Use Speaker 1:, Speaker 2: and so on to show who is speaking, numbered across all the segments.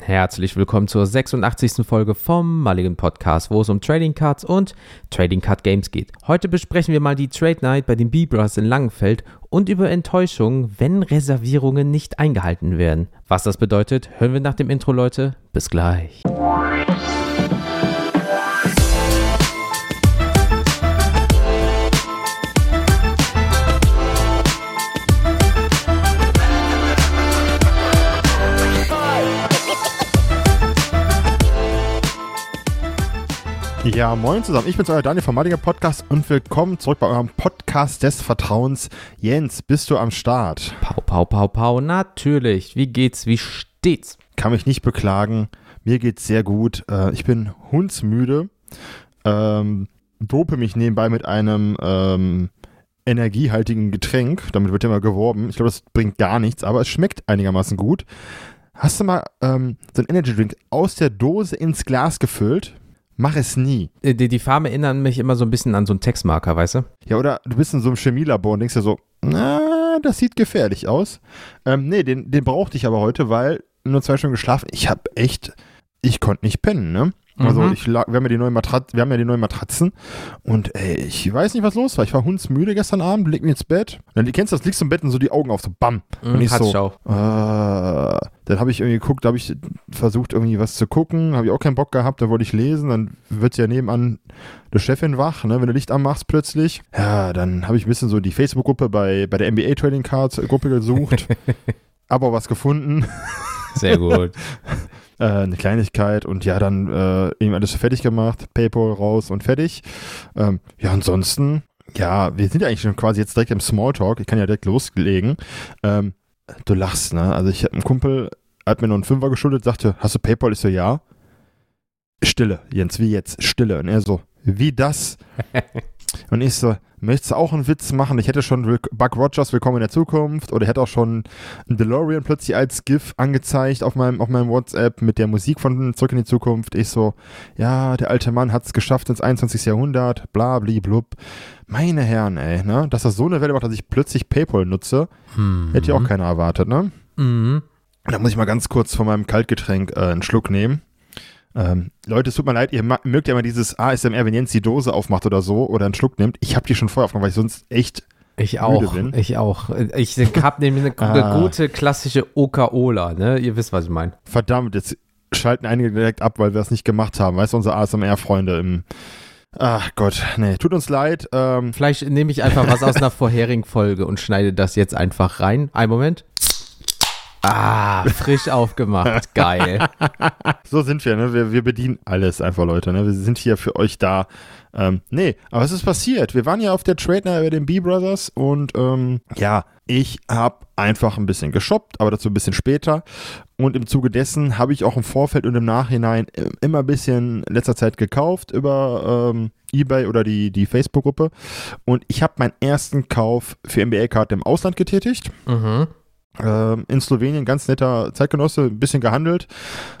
Speaker 1: Herzlich willkommen zur 86. Folge vom Mulligan Podcast, wo es um Trading Cards und Trading Card Games geht. Heute besprechen wir mal die Trade Night bei den Bibras in Langenfeld und über Enttäuschungen, wenn Reservierungen nicht eingehalten werden. Was das bedeutet, hören wir nach dem Intro, Leute. Bis gleich.
Speaker 2: Ja, moin zusammen. Ich bin's, euer Daniel vom Madiger Podcast und willkommen zurück bei eurem Podcast des Vertrauens. Jens, bist du am Start?
Speaker 1: Pau, pau, pau, pau. Natürlich. Wie geht's? Wie steht's?
Speaker 2: Kann mich nicht beklagen. Mir geht's sehr gut. Äh, ich bin hundsmüde. Ähm, dope mich nebenbei mit einem ähm, energiehaltigen Getränk. Damit wird ja immer geworben. Ich glaube, das bringt gar nichts, aber es schmeckt einigermaßen gut. Hast du mal ähm, so einen Energy Drink aus der Dose ins Glas gefüllt? Mach es nie.
Speaker 1: Äh, Die, die Farben erinnern mich immer so ein bisschen an so einen Textmarker, weißt du?
Speaker 2: Ja, oder du bist in so einem Chemielabor und denkst dir so, na, das sieht gefährlich aus. Ähm, nee, den, den brauchte ich aber heute, weil nur zwei Stunden geschlafen. Ich habe echt, ich konnte nicht pennen, ne? Also
Speaker 1: Mhm.
Speaker 2: ich lag, wir haben ja die neuen Matrat wir haben ja die neuen Matratzen und ey, ich weiß nicht, was los war. Ich war hundsmüde gestern Abend, leg mich ins Bett. Und dann, du kennst das, liegst du im Bett und so die Augen auf, so bam. Und ich so, äh, dann habe ich irgendwie geguckt, da habe ich versucht, irgendwie was zu gucken, habe ich auch keinen Bock gehabt, da wollte ich lesen, dann wird ja nebenan die Chefin wach, ne, wenn du Licht anmachst plötzlich. Ja, dann habe ich ein bisschen so die Facebook-Gruppe bei, bei der NBA Trading Cards Gruppe gesucht, aber was gefunden,
Speaker 1: Sehr gut.
Speaker 2: äh, eine Kleinigkeit und ja, dann äh, eben alles fertig gemacht, Paypal raus und fertig. Ähm, ja, ansonsten, ja, wir sind ja eigentlich schon quasi jetzt direkt im Smalltalk, ich kann ja direkt loslegen. Ähm, du lachst, ne? Also ich habe einen Kumpel, hat mir noch einen Fünfer geschuldet, sagte, hast du Paypal? Ich so, ja. Stille, Jens, wie jetzt? Stille. Und er so, wie das? Und ich so, möchtest du auch einen Witz machen? Ich hätte schon Buck Rogers Willkommen in der Zukunft oder hätte auch schon einen DeLorean plötzlich als GIF angezeigt auf meinem, auf meinem WhatsApp mit der Musik von Zurück in die Zukunft. Ich so, ja, der alte Mann hat es geschafft ins 21. Jahrhundert, bla, bli, blub. Meine Herren, ey, ne? Dass das so eine Welle macht, dass ich plötzlich Paypal nutze,
Speaker 1: Hm.
Speaker 2: hätte ja auch keiner erwartet, ne?
Speaker 1: Mhm.
Speaker 2: Da muss ich mal ganz kurz von meinem Kaltgetränk äh, einen Schluck nehmen. Ähm, Leute, es tut mir leid, ihr mögt ja immer dieses ASMR, wenn Jens die Dose aufmacht oder so oder einen Schluck nimmt. Ich habe die schon vorher aufgenommen, weil ich sonst echt.
Speaker 1: Ich auch.
Speaker 2: Müde bin.
Speaker 1: Ich auch. Ich habe nämlich eine, eine
Speaker 2: Ah.
Speaker 1: gute klassische Oka-Ola, ne? Ihr wisst, was ich meine.
Speaker 2: Verdammt, jetzt schalten einige direkt ab, weil wir das nicht gemacht haben. Weißt du, unsere ASMR-Freunde im. Ach Gott, nee, tut uns leid. Ähm,
Speaker 1: Vielleicht nehme ich einfach was aus einer vorherigen Folge und schneide das jetzt einfach rein. Ein Moment. Ah, frisch aufgemacht. Geil.
Speaker 2: so sind wir, ne? Wir, wir bedienen alles einfach, Leute, ne? Wir sind hier für euch da. Ähm, nee, aber was ist passiert? Wir waren ja auf der Trade Night bei den B-Brothers und ähm, ja, ich habe einfach ein bisschen geshoppt, aber dazu ein bisschen später. Und im Zuge dessen habe ich auch im Vorfeld und im Nachhinein immer ein bisschen in letzter Zeit gekauft über ähm, Ebay oder die, die Facebook-Gruppe. Und ich habe meinen ersten Kauf für NBA-Karten im Ausland getätigt.
Speaker 1: Mhm.
Speaker 2: Ähm, in Slowenien, ganz netter Zeitgenosse, ein bisschen gehandelt.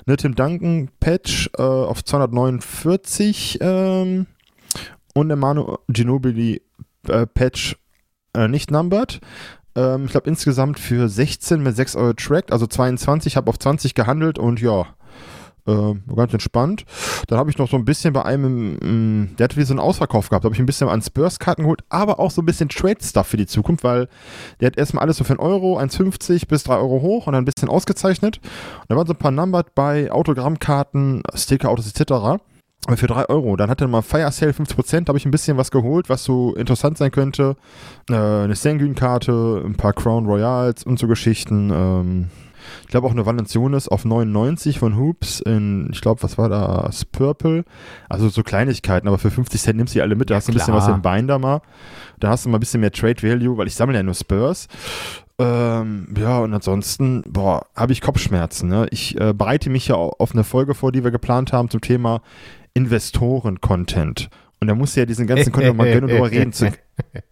Speaker 2: Ne, Tim Duncan, Patch äh, auf 249 ähm, und der Manu Ginobili äh, Patch äh, nicht numbered. Ähm, ich glaube insgesamt für 16 mit 6 Euro tracked, also 22, habe auf 20 gehandelt und ja, äh, ganz entspannt. Dann habe ich noch so ein bisschen bei einem, mm, der hatte wie so einen Ausverkauf gehabt, habe ich ein bisschen an Spurs-Karten geholt, aber auch so ein bisschen Trade-Stuff für die Zukunft, weil der hat erstmal alles so für einen Euro, 1,50 bis 3 Euro hoch und dann ein bisschen ausgezeichnet. Und da waren so ein paar Numbered bei Autogrammkarten, Sticker, Autos etc. Für 3 Euro. Dann hat er mal Fire Sale 50%, da habe ich ein bisschen was geholt, was so interessant sein könnte. Äh, eine Sanguine-Karte, ein paar Crown Royals und so Geschichten. Ähm, ich glaube auch eine Valanciunas auf 99 von Hoops in, ich glaube, was war das? Purple. Also so Kleinigkeiten, aber für 50 Cent nimmst du die alle mit. Da
Speaker 1: Ja,
Speaker 2: hast du ein bisschen was im Binder mal. Da hast du mal ein bisschen mehr Trade Value, weil ich sammle ja nur Spurs. Ähm, ja, und ansonsten, boah, habe ich Kopfschmerzen. Ne? Ich äh, bereite mich ja au- auf eine Folge vor, die wir geplant haben zum Thema Investoren-Content. Und da muss ja diesen ganzen Content mal gönnen und drüber reden zu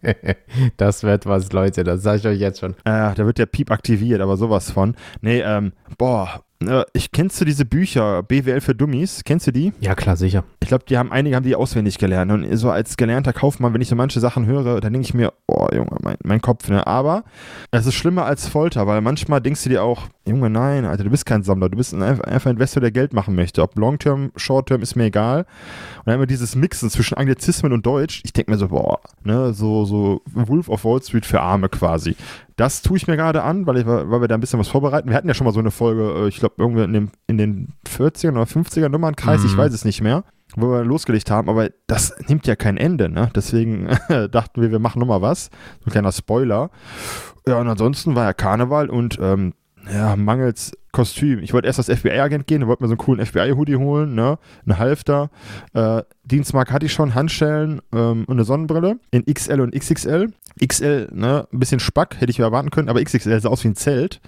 Speaker 1: Das wird was, Leute. Das sage ich euch jetzt schon.
Speaker 2: Äh, da wird der Piep aktiviert, aber sowas von. Nee, ähm, boah, äh, ich kennst du diese Bücher, BWL für Dummies? Kennst du die?
Speaker 1: Ja, klar, sicher.
Speaker 2: Ich glaube, die haben einige haben die auswendig gelernt. Und so als gelernter Kaufmann, wenn ich so manche Sachen höre, dann denke ich mir, oh Junge, mein, mein Kopf, ne? Aber es ist schlimmer als Folter, weil manchmal denkst du dir auch, Junge, nein, Alter, du bist kein Sammler, du bist ein, einfach ein Investor, der Geld machen möchte. Ob Long-Term, Short-Term, ist mir egal. Und dann immer dieses Mixen zwischen Anglizismen und Deutsch. Ich denke mir so, boah, ne, so, so Wolf of Wall Street für Arme quasi. Das tue ich mir gerade an, weil, ich, weil wir da ein bisschen was vorbereiten. Wir hatten ja schon mal so eine Folge, äh, ich glaube, irgendwie in, dem, in den 40er oder 50er Nummernkreis, mhm. ich weiß es nicht mehr wo wir losgelegt haben, aber das nimmt ja kein Ende, ne? Deswegen dachten wir, wir machen nochmal was. So ein kleiner Spoiler. Ja, und ansonsten war ja Karneval und ähm, ja, mangels Kostüm. Ich wollte erst als FBI-Agent gehen, wollte mir so einen coolen FBI-Hoodie holen, ne? Ein Halfter. Äh, Dienstmark hatte ich schon, Handschellen ähm, und eine Sonnenbrille in XL und XXL. XL, ne? Ein bisschen Spack, hätte ich mir erwarten können, aber XXL sah aus wie ein Zelt.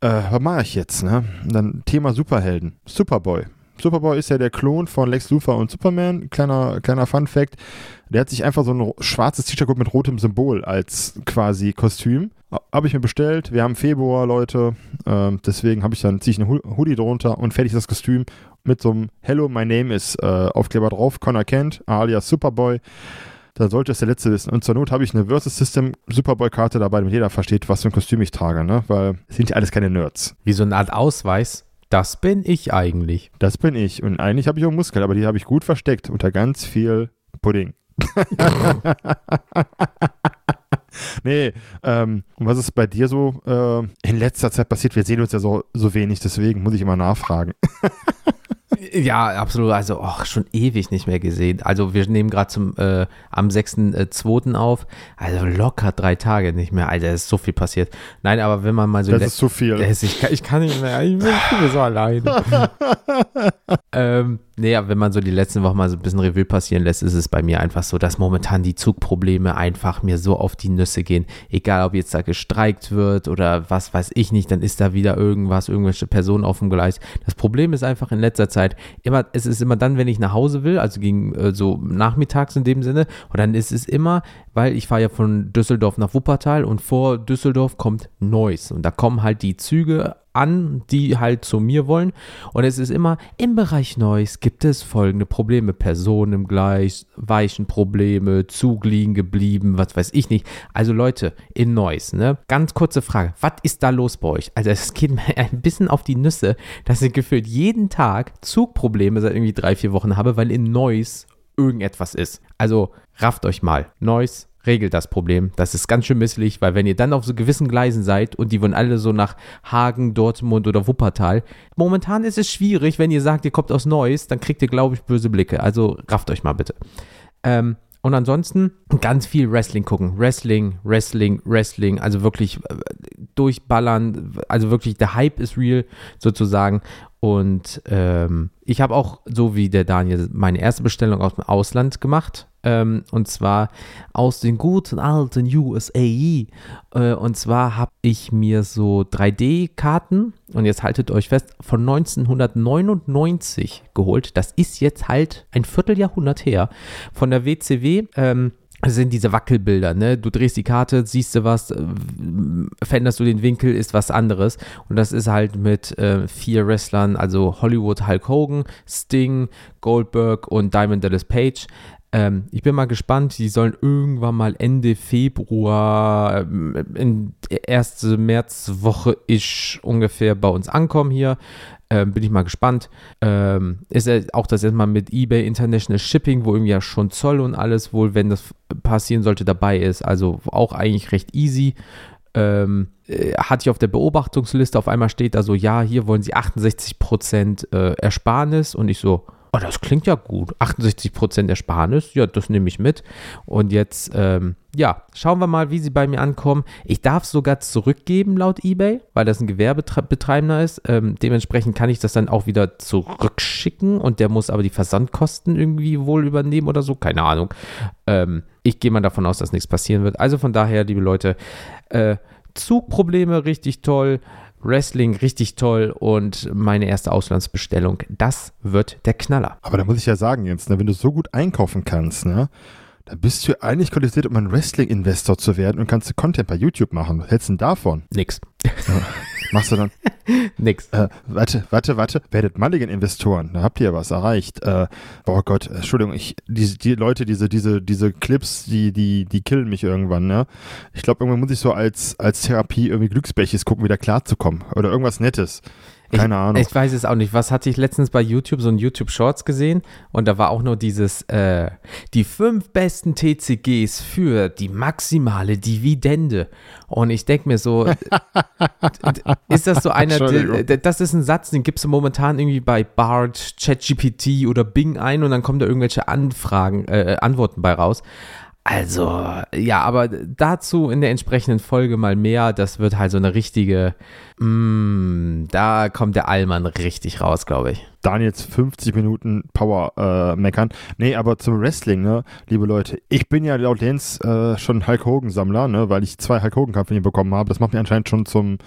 Speaker 2: Äh, was mache ich jetzt, ne? Dann Thema Superhelden. Superboy. Superboy ist ja der Klon von Lex Luthor und Superman. Kleiner, kleiner Fun Fact. Der hat sich einfach so ein schwarzes T-Shirt mit rotem Symbol als quasi Kostüm. Habe ich mir bestellt. Wir haben Februar, Leute. Ähm, deswegen habe ich dann ziehe ich eine Hoodie drunter und fertig das Kostüm mit so einem Hello, my name is äh, Aufkleber drauf. Connor Kent, alias Superboy. Da sollte es der letzte wissen. Und zur Not habe ich eine Versus System Superboy-Karte dabei, damit jeder versteht, was für ein Kostüm ich trage, ne? Weil es sind ja alles keine Nerds.
Speaker 1: Wie so eine Art Ausweis. Das bin ich eigentlich.
Speaker 2: Das bin ich. Und eigentlich habe ich auch Muskeln, aber die habe ich gut versteckt unter ganz viel Pudding. nee, ähm, und was ist bei dir so äh, in letzter Zeit passiert? Wir sehen uns ja so, so wenig, deswegen muss ich immer nachfragen.
Speaker 1: Ja, absolut. Also auch schon ewig nicht mehr gesehen. Also wir nehmen gerade zum äh, am 6.2. Äh, auf. Also locker drei Tage nicht mehr. Alter, ist so viel passiert. Nein, aber wenn man mal so.
Speaker 2: Das ist zu viel.
Speaker 1: Ich kann, ich kann nicht mehr. Ich bin so alleine. ähm, Aber wenn man so die letzten Wochen mal so ein bisschen Revue passieren lässt, ist es bei mir einfach so, dass momentan die Zugprobleme einfach mir so auf die Nüsse gehen. Egal, ob jetzt da gestreikt wird oder was weiß ich nicht, dann ist da wieder irgendwas, irgendwelche Personen auf dem Gleis. Das Problem ist einfach in letzter Zeit immer, es ist immer dann, wenn ich nach Hause will, also gegen äh, so nachmittags in dem Sinne, und dann ist es immer, weil ich fahre ja von Düsseldorf nach Wuppertal und vor Düsseldorf kommt Neuss und da kommen halt die Züge an, die halt zu mir wollen. Und es ist immer, im Bereich Neues gibt es folgende Probleme. Personen im Gleis, Weichenprobleme, Zug liegen geblieben, was weiß ich nicht. Also Leute, in Neues, ne? Ganz kurze Frage, was ist da los bei euch? Also es geht mir ein bisschen auf die Nüsse, dass ich gefühlt jeden Tag Zugprobleme seit irgendwie drei, vier Wochen habe, weil in Neues irgendetwas ist. Also rafft euch mal. Neues regelt das Problem. Das ist ganz schön misslich, weil wenn ihr dann auf so gewissen Gleisen seid und die wollen alle so nach Hagen, Dortmund oder Wuppertal, momentan ist es schwierig, wenn ihr sagt, ihr kommt aus Neuss, dann kriegt ihr, glaube ich, böse Blicke. Also rafft euch mal bitte. Ähm, und ansonsten ganz viel Wrestling gucken. Wrestling, Wrestling, Wrestling. Also wirklich äh, durchballern. Also wirklich, der Hype ist real sozusagen. Und ähm, ich habe auch, so wie der Daniel, meine erste Bestellung aus dem Ausland gemacht. Ähm, und zwar aus den guten alten USA. Äh, und zwar habe ich mir so 3D-Karten, und jetzt haltet euch fest, von 1999 geholt. Das ist jetzt halt ein Vierteljahrhundert her. Von der WCW. Ähm, sind diese Wackelbilder, ne? Du drehst die Karte, siehst du was, äh, veränderst du den Winkel, ist was anderes. Und das ist halt mit äh, vier Wrestlern, also Hollywood Hulk Hogan, Sting, Goldberg und Diamond Dallas Page. Ähm, ich bin mal gespannt, die sollen irgendwann mal Ende Februar, ähm, erste Märzwoche ist ungefähr bei uns ankommen hier. Ähm, bin ich mal gespannt. Ähm, ist ja auch das erstmal mit eBay International Shipping, wo irgendwie ja schon Zoll und alles wohl, wenn das passieren sollte, dabei ist. Also auch eigentlich recht easy. Ähm, äh, hatte ich auf der Beobachtungsliste, auf einmal steht da so, ja, hier wollen sie 68% äh, Ersparnis und ich so, oh, das klingt ja gut. 68% Ersparnis, ja, das nehme ich mit. Und jetzt, ähm, ja, schauen wir mal, wie sie bei mir ankommen. Ich darf sogar zurückgeben laut eBay, weil das ein Gewerbetreibender ist. Ähm, dementsprechend kann ich das dann auch wieder zurückschicken und der muss aber die Versandkosten irgendwie wohl übernehmen oder so. Keine Ahnung. Ähm, ich gehe mal davon aus, dass nichts passieren wird. Also von daher, liebe Leute, äh, Zugprobleme richtig toll. Wrestling richtig toll und meine erste Auslandsbestellung. Das wird der Knaller.
Speaker 2: Aber da muss ich ja sagen, Jens, ne, wenn du so gut einkaufen kannst, ne, dann bist du eigentlich qualifiziert, um ein Wrestling-Investor zu werden und kannst du Content bei YouTube machen. Was hältst du denn davon?
Speaker 1: Nix.
Speaker 2: Machst du dann?
Speaker 1: Nix.
Speaker 2: Äh, warte, warte, warte. Werdet Mulligan-Investoren. Da habt ihr was erreicht. Äh, oh Gott, Entschuldigung, ich, die, die Leute, diese, diese, diese Clips, die, die, die killen mich irgendwann, ne? Ich glaube, irgendwann muss ich so als, als Therapie irgendwie Glücksbärches gucken, wieder klarzukommen. Oder irgendwas Nettes. Keine
Speaker 1: ich,
Speaker 2: Ahnung.
Speaker 1: Ich weiß es auch nicht. Was hatte ich letztens bei YouTube, so ein YouTube Shorts gesehen und da war auch nur dieses, äh, die fünf besten TCGs für die maximale Dividende. Und ich denke mir so, ist das so einer, das ist ein Satz, den gibst du momentan irgendwie bei Bart, ChatGPT oder Bing ein und dann kommen da irgendwelche Anfragen, äh, Antworten bei raus. Also, ja, aber dazu in der entsprechenden Folge mal mehr. Das wird halt so eine richtige, mm, da kommt der Allmann richtig raus, glaube ich.
Speaker 2: Daniels 50 Minuten Power äh, meckern. Nee, aber zum Wrestling, ne, liebe Leute, ich bin ja laut Lenz äh, schon Hulk Hogan-Sammler, ne, weil ich zwei Hulk Hogan-Kampf von ihm bekommen habe. Das macht mich anscheinend schon zum,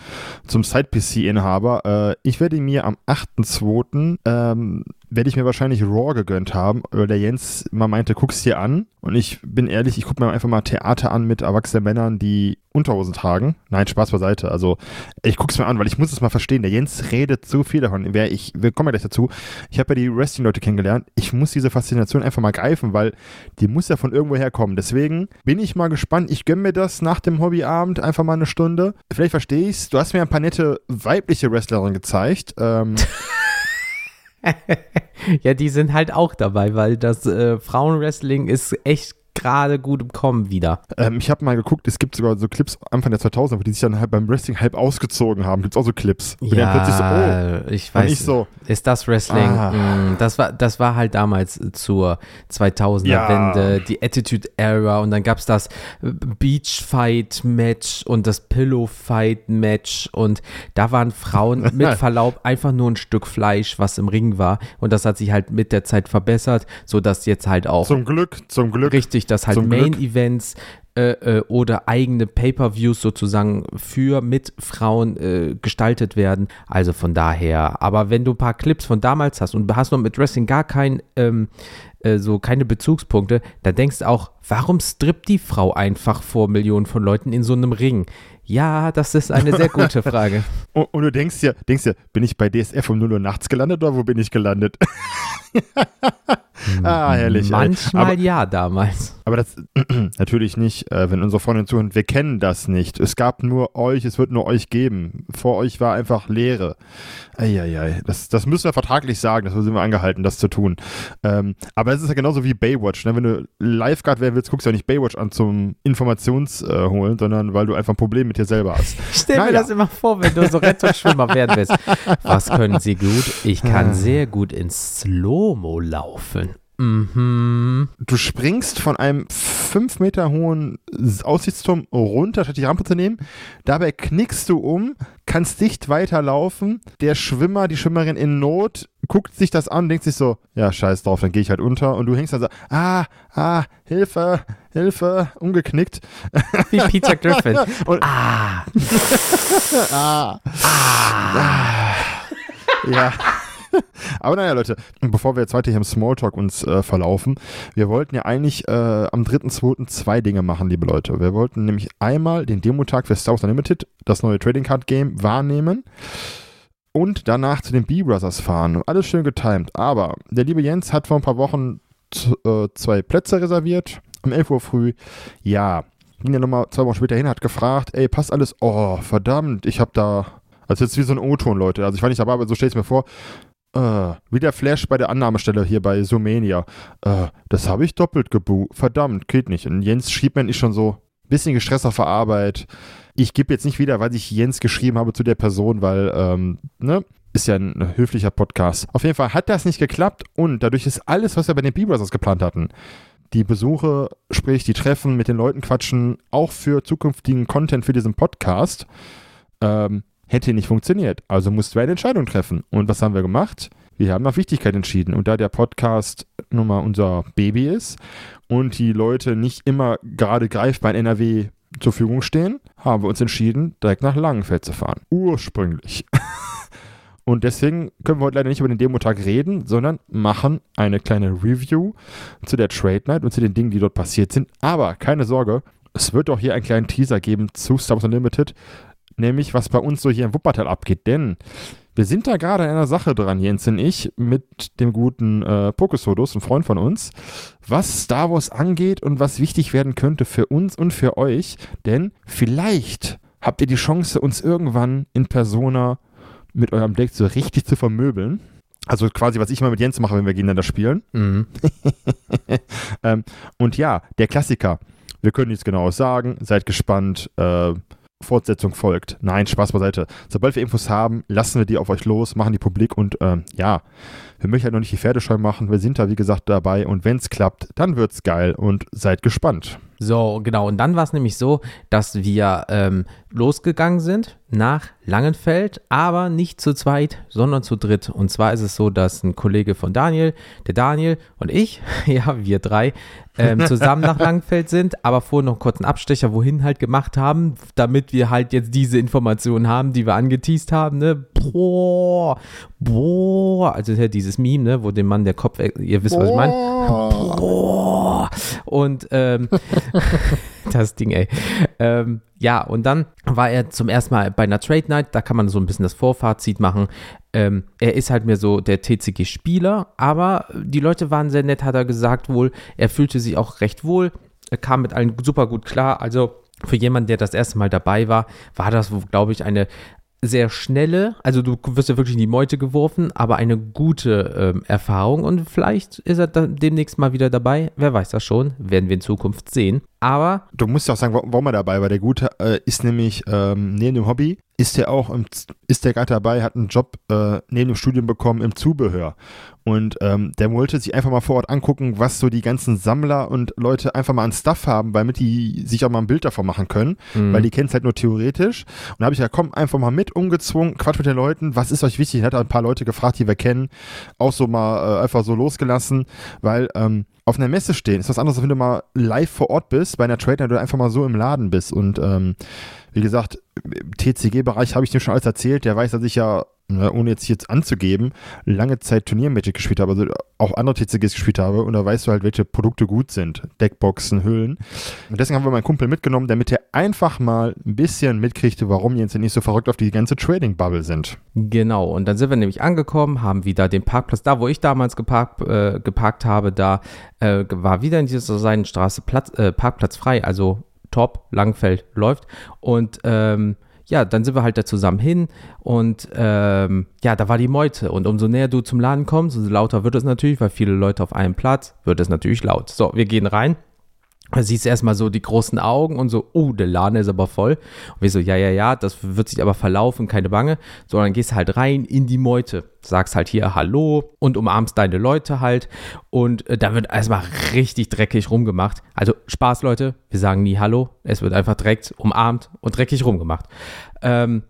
Speaker 2: zum Side-PC-Inhaber. Äh, ich werde mir am 8.2. Ähm, werde ich mir wahrscheinlich Raw gegönnt haben, weil der Jens mal meinte, guck's dir an. Und ich bin ehrlich, ich gucke mir einfach mal Theater an mit erwachsenen Männern, die Unterhosen tragen. Nein, Spaß beiseite. Also ich gucke es mir an, weil ich muss es mal verstehen. Der Jens redet so viel davon. Wer ich, wir kommen ja gleich dazu. Ich habe ja die Wrestling-Leute kennengelernt. Ich muss diese Faszination einfach mal greifen, weil die muss ja von irgendwo herkommen. Deswegen bin ich mal gespannt. Ich gönne mir das nach dem Hobbyabend einfach mal eine Stunde. Vielleicht verstehe ich es. Du hast mir ein paar nette weibliche Wrestlerinnen gezeigt. Ähm,
Speaker 1: ja, die sind halt auch dabei, weil das äh, Frauenwrestling ist echt gerade gut im Kommen wieder.
Speaker 2: Ähm, ich habe mal geguckt, es gibt sogar so Clips Anfang der 2000er, wo die sich dann halt beim Wrestling halb ausgezogen haben. Gibt es auch so Clips.
Speaker 1: Ja, so, oh, ich weiß. Ich so, ist das Wrestling? Ah. Mm, das, war, das war halt damals zur 2000er-Wende, ja. die Attitude Era und dann gab es das Beach Fight Match und das Pillow Fight Match und da waren Frauen mit Verlaub einfach nur ein Stück Fleisch, was im Ring war und das hat sich halt mit der Zeit verbessert, sodass jetzt halt auch
Speaker 2: zum Glück, zum Glück
Speaker 1: richtig dass halt Main-Events äh, äh, oder eigene Pay-per-Views sozusagen für mit Frauen äh, gestaltet werden. Also von daher, aber wenn du ein paar Clips von damals hast und hast noch mit Wrestling gar kein ähm, äh, so keine Bezugspunkte, dann denkst du auch, warum strippt die Frau einfach vor Millionen von Leuten in so einem Ring? Ja, das ist eine sehr gute Frage.
Speaker 2: und, und, du denkst ja, denkst ja, bin ich bei DSF um 0 Uhr nachts gelandet oder wo bin ich gelandet?
Speaker 1: ah, herrlich. Manchmal ja, damals.
Speaker 2: Aber das natürlich nicht, äh, wenn unsere Freundin zuhören, wir kennen das nicht. Es gab nur euch, es wird nur euch geben. Vor euch war einfach Leere. Eieiei, das, das müssen wir vertraglich sagen, das sind wir angehalten, das zu tun. Ähm, aber es ist ja genauso wie Baywatch. Ne? Wenn du Lifeguard werden willst, guckst du ja nicht Baywatch an zum Informationsholen, äh, sondern weil du einfach ein Problem mit dir selber hast.
Speaker 1: Stell naja. mir das immer vor, wenn du so Rettungsschwimmer werden willst. Was können sie gut? Ich kann ah. sehr gut ins Slow-Mo laufen. Mhm.
Speaker 2: Du springst von einem fünf Meter hohen Aussichtsturm runter, statt die Rampe zu nehmen. Dabei knickst du um, kannst dicht weiterlaufen. Der Schwimmer, die Schwimmerin in Not guckt sich das an, denkt sich so, ja, scheiß drauf, dann gehe ich halt unter. Und du hängst dann so, ah, ah, Hilfe, Hilfe, umgeknickt.
Speaker 1: Wie Peter Griffin. Und, ah.
Speaker 2: ah. ah. ja. Aber naja, Leute, bevor wir jetzt weiter hier im Smalltalk uns äh, verlaufen, wir wollten ja eigentlich äh, am 3.2. zwei Dinge machen, liebe Leute. Wir wollten nämlich einmal den Demo-Tag für Star Wars Unlimited, das neue Trading Card Game, wahrnehmen und danach zu den B-Brothers fahren. Alles schön getimt. Aber der liebe Jens hat vor ein paar Wochen äh, zwei Plätze reserviert, um 11 Uhr früh. Ja, ging ja nochmal zwei Wochen später hin, hat gefragt, ey, passt alles? Oh, verdammt, ich hab da also jetzt wie so ein O-Ton, Leute. Also ich war nicht dabei, aber so stelle ich mir vor. Äh, wie der Flash bei der Annahmestelle hier bei Sumenia. Äh, das habe ich doppelt gebucht. Verdammt, geht nicht. Und Jens schrieb mir nicht schon so, bisschen gestresst auf der Arbeit. Ich gebe jetzt nicht wieder, weil ich Jens geschrieben habe zu der Person, weil, ähm, ne, ist ja ein höflicher Podcast. Auf jeden Fall hat das nicht geklappt und dadurch ist alles, was wir bei den B-Brothers geplant hatten, die Besuche, sprich die Treffen, mit den Leuten quatschen, auch für zukünftigen Content für diesen Podcast, ähm, hätte nicht funktioniert. Also mussten wir eine Entscheidung treffen. Und was haben wir gemacht? Wir haben nach Wichtigkeit entschieden. Und da der Podcast nun mal unser Baby ist und die Leute nicht immer gerade greifbar in NRW zur Verfügung stehen, haben wir uns entschieden, direkt nach Langenfeld zu fahren. Ursprünglich. Und deswegen können wir heute leider nicht über den Demo-Tag reden, sondern machen eine kleine Review zu der Trade Night und zu den Dingen, die dort passiert sind. Aber keine Sorge, es wird auch hier einen kleinen Teaser geben zu Star Wars Unlimited, nämlich was bei uns so hier im Wuppertal abgeht. Denn wir sind da gerade an einer Sache dran, Jens und ich, mit dem guten äh, Pokesodus, ein Freund von uns, was Star Wars angeht und was wichtig werden könnte für uns und für euch. Denn vielleicht habt ihr die Chance, uns irgendwann in Persona mit eurem Deck so richtig zu vermöbeln. Also quasi, was ich mal mit Jens mache, wenn wir gegeneinander spielen.
Speaker 1: Mhm.
Speaker 2: ähm, und ja, der Klassiker. Wir können nichts genaues sagen. Seid gespannt. Äh, Fortsetzung folgt. Nein, Spaß beiseite. Sobald wir Infos haben, lassen wir die auf euch los, machen die publik und ähm, ja, wir möchten halt noch nicht die Pferdescheu machen. Wir sind da, wie gesagt, dabei und wenn es klappt, dann wird's geil und seid gespannt.
Speaker 1: So, genau. Und dann war es nämlich so, dass wir ähm, losgegangen sind nach Langenfeld, aber nicht zu zweit, sondern zu dritt. Und zwar ist es so, dass ein Kollege von Daniel, der Daniel und ich, ja, wir drei, ähm, zusammen nach Langenfeld sind, aber vorher noch einen Abstecher wohin halt gemacht haben, damit wir halt jetzt diese Informationen haben, die wir angeteased haben, ne? Boah, boah, also ja, dieses Meme, ne, wo dem Mann der Kopf, ihr wisst, was ich meine? Boah. Und ähm, das Ding, ey. Ähm, ja, und dann war er zum ersten Mal bei einer Trade Night, da kann man so ein bisschen das Vorfazit machen. Ähm, er ist halt mehr so der TCG-Spieler, aber die Leute waren sehr nett, hat er gesagt wohl. Er fühlte sich auch recht wohl, er kam mit allen super gut klar. Also für jemanden, der das erste Mal dabei war, war das, glaube ich, eine sehr schnelle, also du wirst ja wirklich in die Meute geworfen, aber eine gute ähm, Erfahrung und vielleicht ist er demnächst mal wieder dabei. Wer weiß das schon, werden wir in Zukunft sehen. Aber
Speaker 2: Du musst ja auch sagen, wa- warum er dabei war. Der Gute äh, ist nämlich ähm, neben dem Hobby, ist der auch, im, ist der gerade dabei, hat einen Job äh, neben dem Studium bekommen im Zubehör. Und ähm, der wollte sich einfach mal vor Ort angucken, was so die ganzen Sammler und Leute einfach mal an Stuff haben, damit die sich auch mal ein Bild davon machen können,
Speaker 1: Mhm.
Speaker 2: weil die kennen es halt nur theoretisch. Und da habe ich ja, komm, einfach mal mit, umgezwungen, Quatsch mit den Leuten, was ist euch wichtig? Er hat ein paar Leute gefragt, die wir kennen, auch so mal äh, einfach so losgelassen, weil ähm, auf einer Messe stehen ist was anderes, als wenn du mal live vor Ort bist, bei einer Trade Night oder einfach mal so im Laden bist. Und ähm, wie gesagt, im TCG-Bereich habe ich dem schon alles erzählt. Der weiß, dass ich ja, ne, ohne jetzt jetzt anzugeben, lange Zeit Turniermagic gespielt habe, also auch andere TCGs gespielt habe. Und da weißt du halt, welche Produkte gut sind. Deckboxen, Hüllen. Und deswegen haben wir meinen Kumpel mitgenommen, damit er einfach mal ein bisschen mitkriegte, warum Jens und ich so verrückt auf die ganze Trading-Bubble sind.
Speaker 1: Genau, und dann sind wir nämlich angekommen, haben wieder den Parkplatz, da wo ich damals geparkt, äh, geparkt habe, da äh, war wieder in dieser Seidenstraße Platz, äh, Parkplatz frei, also top, Langfeld läuft. Und ähm, ja, dann sind wir halt da zusammen hin und ähm, ja, da war die Meute. Und umso näher du zum Laden kommst, umso lauter wird es natürlich, weil viele Leute auf einem Platz, wird es natürlich laut. So, wir gehen rein. Da siehst du erstmal so die großen Augen und so, oh, der Laden ist aber voll. Und wir so, ja, ja, ja, das wird sich aber verlaufen, keine Bange. So, dann gehst du halt rein in die Meute, sagst halt hier Hallo und umarmst deine Leute halt. Und äh, da wird erstmal richtig dreckig rumgemacht. Also Spaß, Leute, wir sagen nie Hallo. Es wird einfach direkt umarmt und dreckig rumgemacht. Ähm,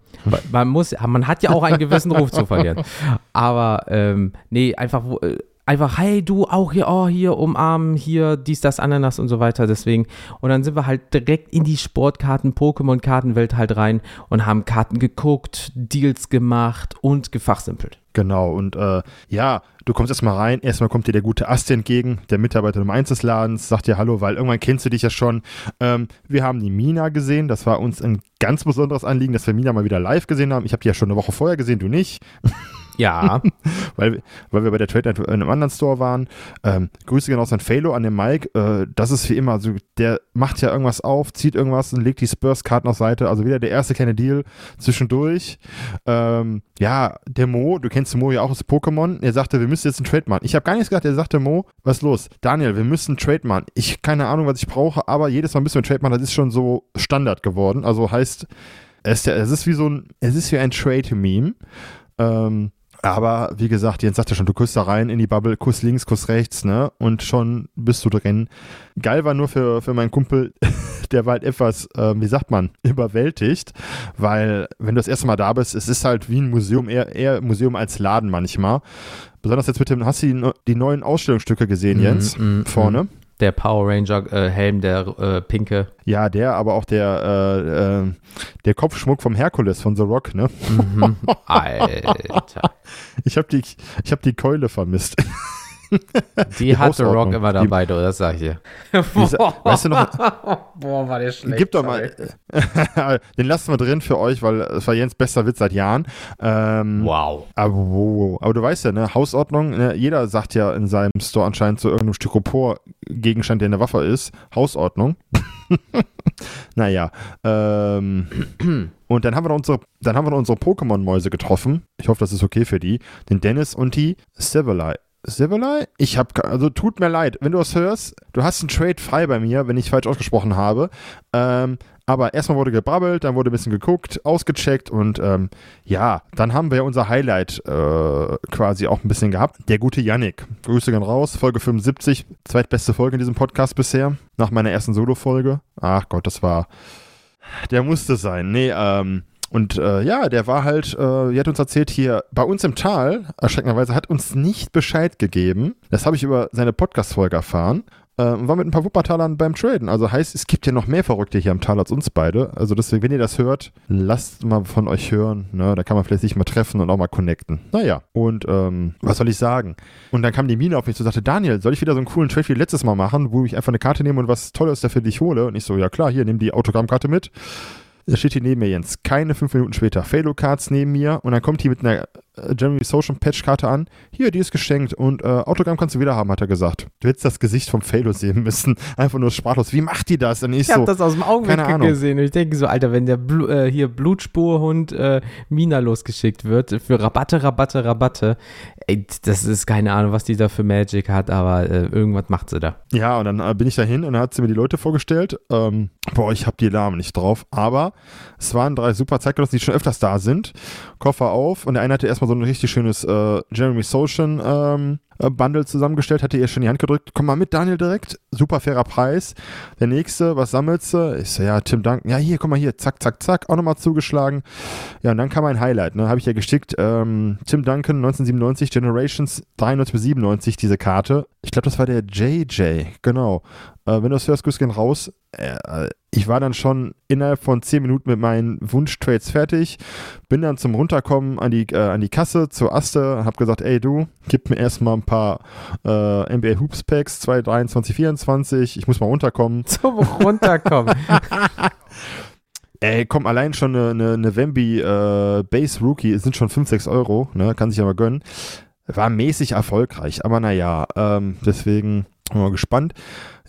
Speaker 1: man muss, man hat ja auch einen gewissen Ruf zu verlieren. Aber ähm, nee, einfach äh, einfach, hey, du auch hier, oh, hier umarmen, hier dies, das, Ananas und so weiter. Deswegen. Und dann sind wir halt direkt in die Sportkarten, Pokémon-Kartenwelt halt rein und haben Karten geguckt, Deals gemacht und gefachsimpelt.
Speaker 2: Genau, und äh, ja, du kommst erstmal rein, erstmal kommt dir der gute Asti entgegen, der Mitarbeiter Nummer 1 des Ladens, sagt dir Hallo, weil irgendwann kennst du dich ja schon. Ähm, wir haben die Mina gesehen, das war uns ein ganz besonderes Anliegen, dass wir Mina mal wieder live gesehen haben. Ich habe die ja schon eine Woche vorher gesehen, du nicht,
Speaker 1: Ja,
Speaker 2: weil, weil wir bei der Trade in einem anderen Store waren. Ähm, Grüße genau an Phalo, an den Mike. Äh, das ist wie immer, also der macht ja irgendwas auf, zieht irgendwas und legt die Spurs-Karten auf Seite. Also wieder der erste kleine Deal zwischendurch. Ähm, ja, der Mo, du kennst den Mo ja auch aus Pokémon. Er sagte, wir müssen jetzt einen Trade machen. Ich habe gar nichts gesagt. Er sagte, Mo, was ist los? Daniel, wir müssen einen Trade machen. Ich keine Ahnung, was ich brauche, aber jedes Mal müssen wir einen Trade machen. Das ist schon so Standard geworden. Also heißt, es, ist ja- es ist wie so ein, es ist wie ein Trade-Meme. Ähm, aber wie gesagt, Jens sagte schon, du kussst da rein in die Bubble, Kuss links, Kuss rechts, ne? Und schon bist du drin. Geil war nur für, für meinen Kumpel, der war halt etwas, ähm, wie sagt man, überwältigt, weil wenn du das erste Mal da bist, es ist halt wie ein Museum, eher, eher Museum als Laden manchmal. Besonders jetzt mit dem, hast du die, die neuen Ausstellungsstücke gesehen, Jens?
Speaker 1: Mm, mm,
Speaker 2: Vorne?
Speaker 1: Der Power Ranger äh, Helm, der äh, pinke.
Speaker 2: Ja, der, aber auch der, äh, äh, der Kopfschmuck vom Herkules von The Rock, ne?
Speaker 1: Mhm. Alter.
Speaker 2: Ich habe die, ich hab die Keule vermisst.
Speaker 1: Die, die hatte Rock immer dabei, die, du, das sag ich dir.
Speaker 2: weißt du noch?
Speaker 1: Boah, war der schlecht.
Speaker 2: Gib doch mal. den lassen wir drin für euch, weil es war Jens bester Witz seit Jahren. Ähm,
Speaker 1: wow.
Speaker 2: Aber, wow. aber du weißt ja, ne, Hausordnung, ne, jeder sagt ja in seinem Store anscheinend zu irgendeinem Styropor-Gegenstand, der eine Waffe ist, Hausordnung. naja, ähm, und dann haben wir noch unsere, dann haben wir noch unsere Pokémon-Mäuse getroffen. Ich hoffe, das ist okay für die. Den Dennis und die Civilai. Civilai? Ich hab, also tut mir leid, wenn du was hörst, du hast einen Trade frei bei mir, wenn ich falsch ausgesprochen habe. Ähm, aber erstmal wurde gebrabbelt, dann wurde ein bisschen geguckt, ausgecheckt und ähm, ja, dann haben wir unser Highlight äh, quasi auch ein bisschen gehabt. Der gute Yannick. Grüße gehen raus, Folge 75, zweitbeste Folge in diesem Podcast bisher, nach meiner ersten Solo-Folge. Ach Gott, das war. Der musste sein. Nee, ähm, und äh, ja, der war halt, äh, die hat uns erzählt, hier bei uns im Tal, erschreckenderweise, hat uns nicht Bescheid gegeben. Das habe ich über seine Podcast-Folge erfahren. Äh, war mit ein paar Wuppertalern beim Traden. Also heißt, es gibt ja noch mehr Verrückte hier am Tal als uns beide. Also deswegen, wenn ihr das hört, lasst mal von euch hören. Ne? Da kann man vielleicht sich mal treffen und auch mal connecten. Naja, und ähm, was soll ich sagen? Und dann kam die Mine auf mich und sagte, Daniel, soll ich wieder so einen coolen Trade wie letztes Mal machen, wo ich einfach eine Karte nehme und was Tolles dafür dich hole? Und ich so, ja klar, hier, nimm die Autogrammkarte mit. Da steht hier neben mir Jens. Keine fünf Minuten später. Falo Cards neben mir und dann kommt hier mit einer äh, Jeremy Social Patch Karte an. Hier, die ist geschenkt und äh, Autogramm kannst du wieder haben, hat er gesagt. Du hättest das Gesicht vom Falo sehen müssen. Einfach nur sprachlos. Wie macht die das? Und
Speaker 1: ich
Speaker 2: ich so,
Speaker 1: habe das aus dem Augenwinkel gesehen und ich denke so, Alter, wenn der Blu äh, hier Blutspurhund äh, Mina losgeschickt wird für Rabatte, Rabatte, Rabatte, ey, das ist keine Ahnung, was die da für Magic hat, aber äh, irgendwas macht sie da.
Speaker 2: Ja, und dann äh, bin ich dahin und dann hat sie mir die Leute vorgestellt. Ähm, boah, ich habe die Namen nicht drauf, aber es waren drei super Zeitgenossen, die schon öfters da sind. Koffer auf und der eine hatte erstmal so ein richtig schönes äh, Jeremy Social ähm, äh, Bundle zusammengestellt, hatte ihr schon die Hand gedrückt. Komm mal mit, Daniel, direkt. Super fairer Preis. Der nächste, was sammelst du? Ich so, ja, Tim Duncan. Ja, hier, komm mal hier. Zack, zack, zack. Auch nochmal zugeschlagen. Ja, und dann kam ein Highlight, ne? Habe ich ja geschickt. Ähm, Tim Duncan, 1997, Generations 93 bis 97, diese Karte. Ich glaube, das war der JJ. Genau. Äh, wenn du das hörst, Grüß gehen raus. Äh, ich war dann schon innerhalb von 10 Minuten mit meinen Wunschtrades fertig, bin dann zum Runterkommen an die, äh, an die Kasse zur Aste, hab gesagt, ey du, gib mir erstmal ein paar äh, NBA Hoops Packs, 2, 23, 24, ich muss mal runterkommen.
Speaker 1: Zum Runterkommen.
Speaker 2: Ey, komm, allein schon eine, eine, eine Wemby äh, Base Rookie, sind schon 5, 6 Euro, ne, kann sich aber gönnen. War mäßig erfolgreich, aber naja, ähm, deswegen mal gespannt.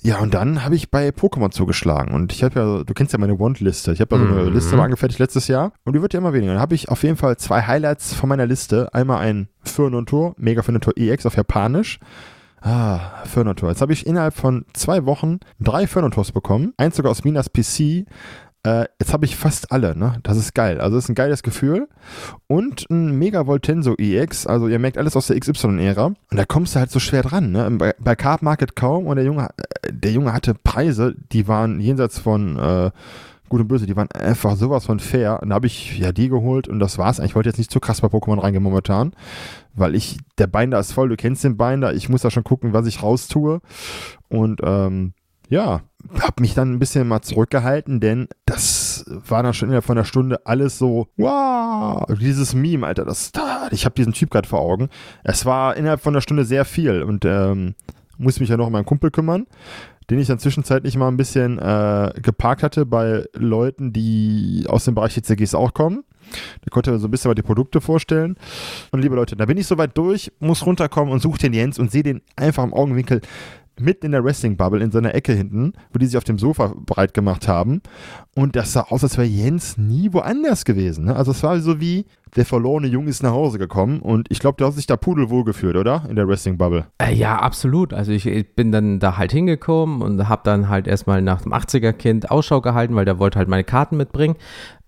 Speaker 2: Ja, und dann habe ich bei Pokémon zugeschlagen. Und ich habe ja, du kennst ja meine Want-Liste. Ich habe ja so eine mhm. Liste mal angefertigt letztes Jahr. Und die wird ja immer weniger. Dann habe ich auf jeden Fall zwei Highlights von meiner Liste. Einmal ein Fernantor, Mega Fernantor EX auf Japanisch. Ah, Fernantor. Jetzt habe ich innerhalb von zwei Wochen drei Fernantors bekommen. Eins sogar aus Minas PC. Äh, jetzt habe ich fast alle, ne? Das ist geil. Also, das ist ein geiles Gefühl. Und ein Mega Voltenso EX. Also, ihr merkt alles aus der XY-Ära. Und da kommst du halt so schwer dran, ne? Bei, bei Card Market kaum. Und der Junge, äh, der Junge hatte Preise, die waren jenseits von. Äh, Gut und Böse, die waren einfach sowas von fair. Und da habe ich ja die geholt und das war's. Ich wollte jetzt nicht zu krass bei Pokémon reingehen momentan, weil ich, der Binder ist voll, du kennst den Binder, ich muss da schon gucken, was ich raustue. Und ähm, ja, habe mich dann ein bisschen mal zurückgehalten, denn das war dann schon innerhalb von einer Stunde alles so, wow, dieses Meme, Alter, das, ich habe diesen Typ gerade vor Augen. Es war innerhalb von einer Stunde sehr viel und ähm, muss mich ja noch um meinen Kumpel kümmern, den ich dann zwischenzeitlich mal ein bisschen äh, geparkt hatte bei Leuten, die aus dem Bereich ECGs auch kommen. Der konnte so ein bisschen mal die Produkte vorstellen. Und liebe Leute, da bin ich soweit durch, muss runterkommen und suche den Jens und sehe den einfach im Augenwinkel mitten in der Wrestling-Bubble in seiner Ecke hinten, wo die sich auf dem Sofa breit gemacht haben. Und das sah aus, als wäre Jens nie woanders gewesen. Ne? Also es war so wie, der verlorene Junge ist nach Hause gekommen und ich glaube, du hast dich da pudelwohl gefühlt, oder? In der Wrestling-Bubble.
Speaker 1: Äh, ja, absolut. Also ich, ich, bin dann da halt hingekommen und habe dann halt erstmal nach dem 80er-Kind Ausschau gehalten, weil der wollte halt meine Karten mitbringen.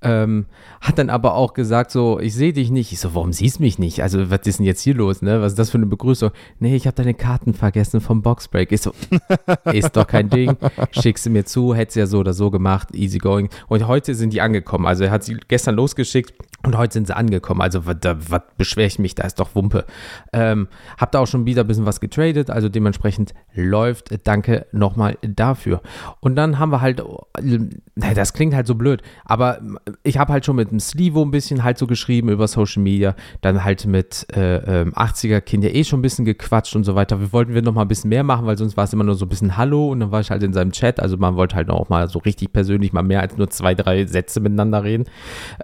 Speaker 1: Ähm, hat dann aber auch gesagt, so, ich sehe dich nicht. Ich so, warum siehst du mich nicht? Also, was ist denn jetzt hier los, ne? Was ist das für eine Begrüßung? Nee, ich habe deine Karten vergessen vom Boxbreak. Ich so, ist doch kein Ding. Schickst du mir zu, hättest ja so oder so gemacht, easy going. Und heute sind die angekommen. Also, er hat sie gestern losgeschickt und heute sind sie angekommen. Also, was beschwere ich mich? Da ist doch Wumpe. Ähm, hab da auch schon wieder ein bisschen was getradet, also dementsprechend läuft. Danke nochmal dafür. Und dann haben wir halt, das klingt halt so blöd, aber ich habe halt schon mit dem Slivo ein bisschen halt so geschrieben über Social Media, dann halt mit äh, 80er ähm, Kind ja eh schon ein bisschen gequatscht und so weiter. Wir wollten wir noch mal ein bisschen mehr machen, weil sonst war es immer nur so ein bisschen Hallo und dann war ich halt in seinem Chat. Also man wollte halt auch mal so richtig persönlich mal mehr als nur zwei, drei Sätze miteinander reden.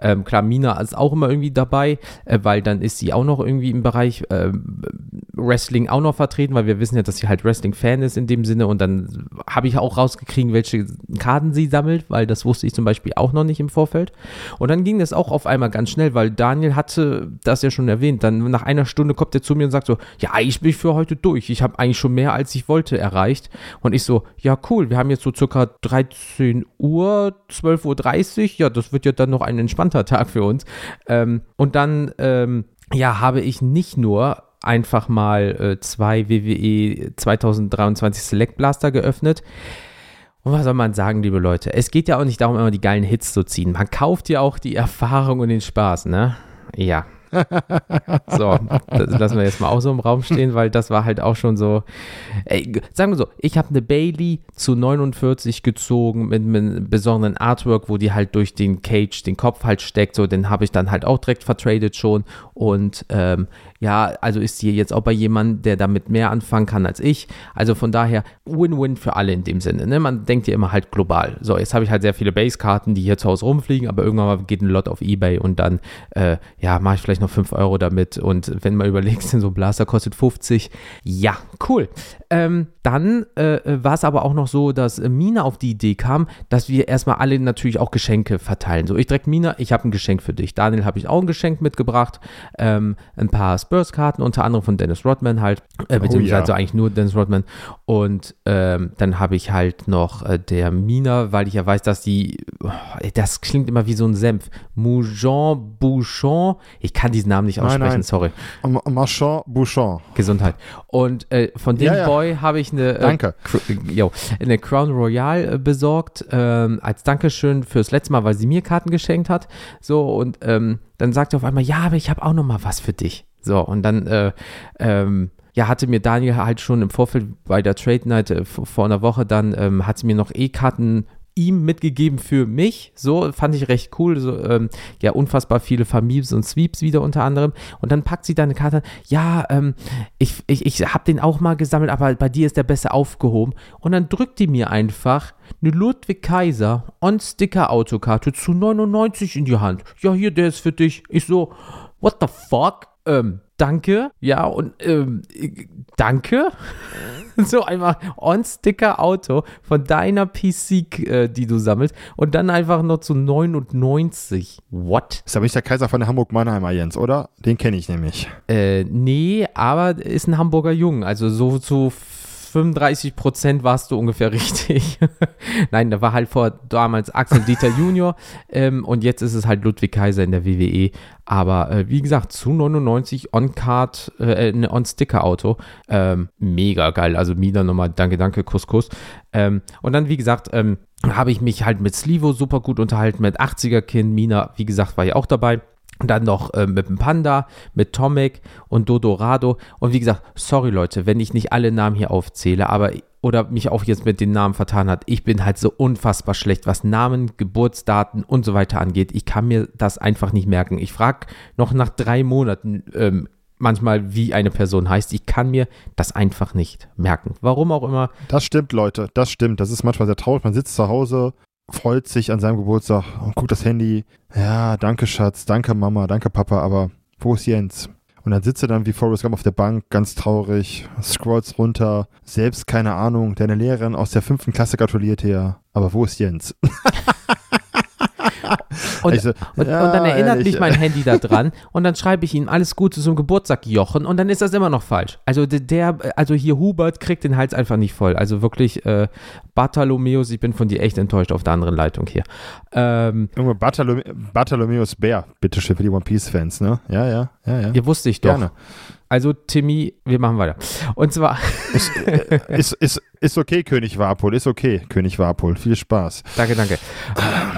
Speaker 1: Ähm, klar, Mina ist auch immer irgendwie dabei, äh, weil dann ist sie auch noch irgendwie im Bereich äh, Wrestling auch noch vertreten, weil wir wissen ja, dass sie halt Wrestling-Fan ist in dem Sinne und dann habe ich auch rausgekriegt, welche Karten sie sammelt, weil das wusste ich zum Beispiel auch noch nicht im Vorfeld. Und dann ging das auch auf einmal ganz schnell, weil Daniel hatte das ja schon erwähnt. Dann nach einer Stunde kommt er zu mir und sagt so, ja, ich bin für heute durch. Ich habe eigentlich schon mehr, als ich wollte, erreicht. Und ich so, ja, cool, wir haben jetzt so circa 13 Uhr, 12.30 Uhr. Ja, das wird ja dann noch ein entspannter Tag für uns. Ähm, und dann, ähm, ja, habe ich nicht nur einfach mal äh, zwei WWE 2023 Select Blaster geöffnet. Und was soll man sagen, liebe Leute? Es geht ja auch nicht darum, immer die geilen Hits zu ziehen. Man kauft ja auch die Erfahrung und den Spaß, ne? Ja, so, das lassen wir jetzt mal auch so im Raum stehen, weil das war halt auch schon so. Ey, sagen wir so, ich habe eine Bailey zu 49 gezogen mit, mit einem besonderen Artwork, wo die halt durch den Cage den Kopf halt steckt. So, den habe ich dann halt auch direkt vertradet schon. Und ähm, ja, also ist die jetzt auch bei jemandem, der damit mehr anfangen kann als ich. Also von daher Win-Win für alle in dem Sinne. Ne? Man denkt ja immer halt global. So, jetzt habe ich halt sehr viele Base-Karten, die hier zu Hause rumfliegen, aber irgendwann mal geht ein Lot auf Ebay und dann, äh, ja, mache ich vielleicht noch 5 Euro damit. Und wenn man überlegt, so ein Blaster kostet 50. Ja, cool. Ähm, dann äh, war es aber auch noch so, dass Mina auf die Idee kam, dass wir erstmal alle natürlich auch Geschenke verteilen. So, ich direkt Mina, ich habe ein Geschenk für dich. Daniel habe ich auch ein Geschenk mitgebracht. Ähm, ein paar Spurs-Karten, unter anderem von Dennis Rodman halt, äh, beziehungsweise oh, ja. eigentlich nur Dennis Rodman. Und ähm, dann habe ich halt noch äh, der Mina, weil ich ja weiß, dass die, oh, das klingt immer wie so ein Senf. Moujon Bouchon, ich kann diesen Namen nicht aussprechen, nein, nein. sorry.
Speaker 2: Marchand Bouchon.
Speaker 1: Gesundheit. Und äh, von dem ja, ja. Boy habe ich eine,
Speaker 2: Danke.
Speaker 1: Äh, eine Crown Royale äh, besorgt, ähm, als Dankeschön fürs letzte Mal, weil sie mir Karten geschenkt hat. So, und ähm, dann sagt er auf einmal, ja, aber ich habe auch noch mal was für dich. So, und dann, äh, ähm, ja, hatte mir Daniel halt schon im Vorfeld bei der Trade Night äh, vor einer Woche dann, ähm, hat sie mir noch E-Karten ihm mitgegeben für mich. So fand ich recht cool. So, ähm, ja, unfassbar viele Families und Sweeps wieder unter anderem. Und dann packt sie deine Karte. Ja, ähm, ich, ich, ich habe den auch mal gesammelt, aber bei dir ist der besser aufgehoben. Und dann drückt die mir einfach eine Ludwig Kaiser On-Sticker-Autokarte zu 99 in die Hand. Ja, hier, der ist für dich. Ich so, what the fuck? Ähm, danke. Ja, und ähm, danke. so einfach On-Sticker-Auto von deiner PC, äh, die du sammelst. Und dann einfach noch zu 99. What?
Speaker 2: Ist aber nicht der Kaiser von der Hamburg-Mannheimer, Jens, oder? Den kenne ich nämlich.
Speaker 1: Äh, nee, aber ist ein Hamburger Jung. Also so zu 35 Prozent warst du ungefähr richtig. Nein, da war halt vor damals Axel Dieter Junior ähm, und jetzt ist es halt Ludwig Kaiser in der WWE. Aber äh, wie gesagt, zu 99 On-Card, äh, äh On-Sticker-Auto. Ähm, mega geil. Also Mida nochmal, danke, danke, Kuss, Kuss. Ähm, und dann, wie gesagt, ähm, habe ich mich halt mit Slivo super gut unterhalten, mit 80er-Kind. Mina, wie gesagt, war ja auch dabei. Dann noch äh, mit dem Panda, mit Tomek und Dodorado. Und wie gesagt, sorry Leute, wenn ich nicht alle Namen hier aufzähle, aber oder mich auch jetzt mit den Namen vertan hat. Ich bin halt so unfassbar schlecht, was Namen, Geburtsdaten und so weiter angeht. Ich kann mir das einfach nicht merken. Ich frage noch nach drei Monaten ähm, manchmal, wie eine Person heißt. Ich kann mir das einfach nicht merken. Warum auch immer.
Speaker 2: Das stimmt, Leute. Das stimmt. Das ist manchmal sehr traurig. Man sitzt zu Hause, freut sich an seinem Geburtstag und guckt das Handy. Ja, danke Schatz, danke Mama, danke Papa, aber wo ist Jens? Und dann sitzt er dann wie Forrest Gump auf der Bank, ganz traurig, scrolls runter, selbst keine Ahnung, deine Lehrerin aus der fünften Klasse gratuliert dir, aber wo ist Jens?
Speaker 1: Und, so, und, ja, und, dann erinnert ehrlich. mich mein Handy da dran und dann schreibe ich ihm alles Gute zum Geburtstag, Jochen, und dann ist das immer noch falsch. Also der, also hier Hubert kriegt den Hals einfach nicht voll. Also wirklich äh, Bartholomäus, ich bin von dir echt enttäuscht auf der anderen Leitung hier.
Speaker 2: Ähm, Bartholomäus Bär, bitteschön für die One Piece Fans, ne? Ja, ja, ja, ja.
Speaker 1: Ihr wusste ich doch. Gerne. Also, Timmy, wir machen weiter. Und zwar.
Speaker 2: Ist, äh, ist, ist, ist okay, König Warpol, ist okay, König Warpol. Viel Spaß.
Speaker 1: Danke, danke.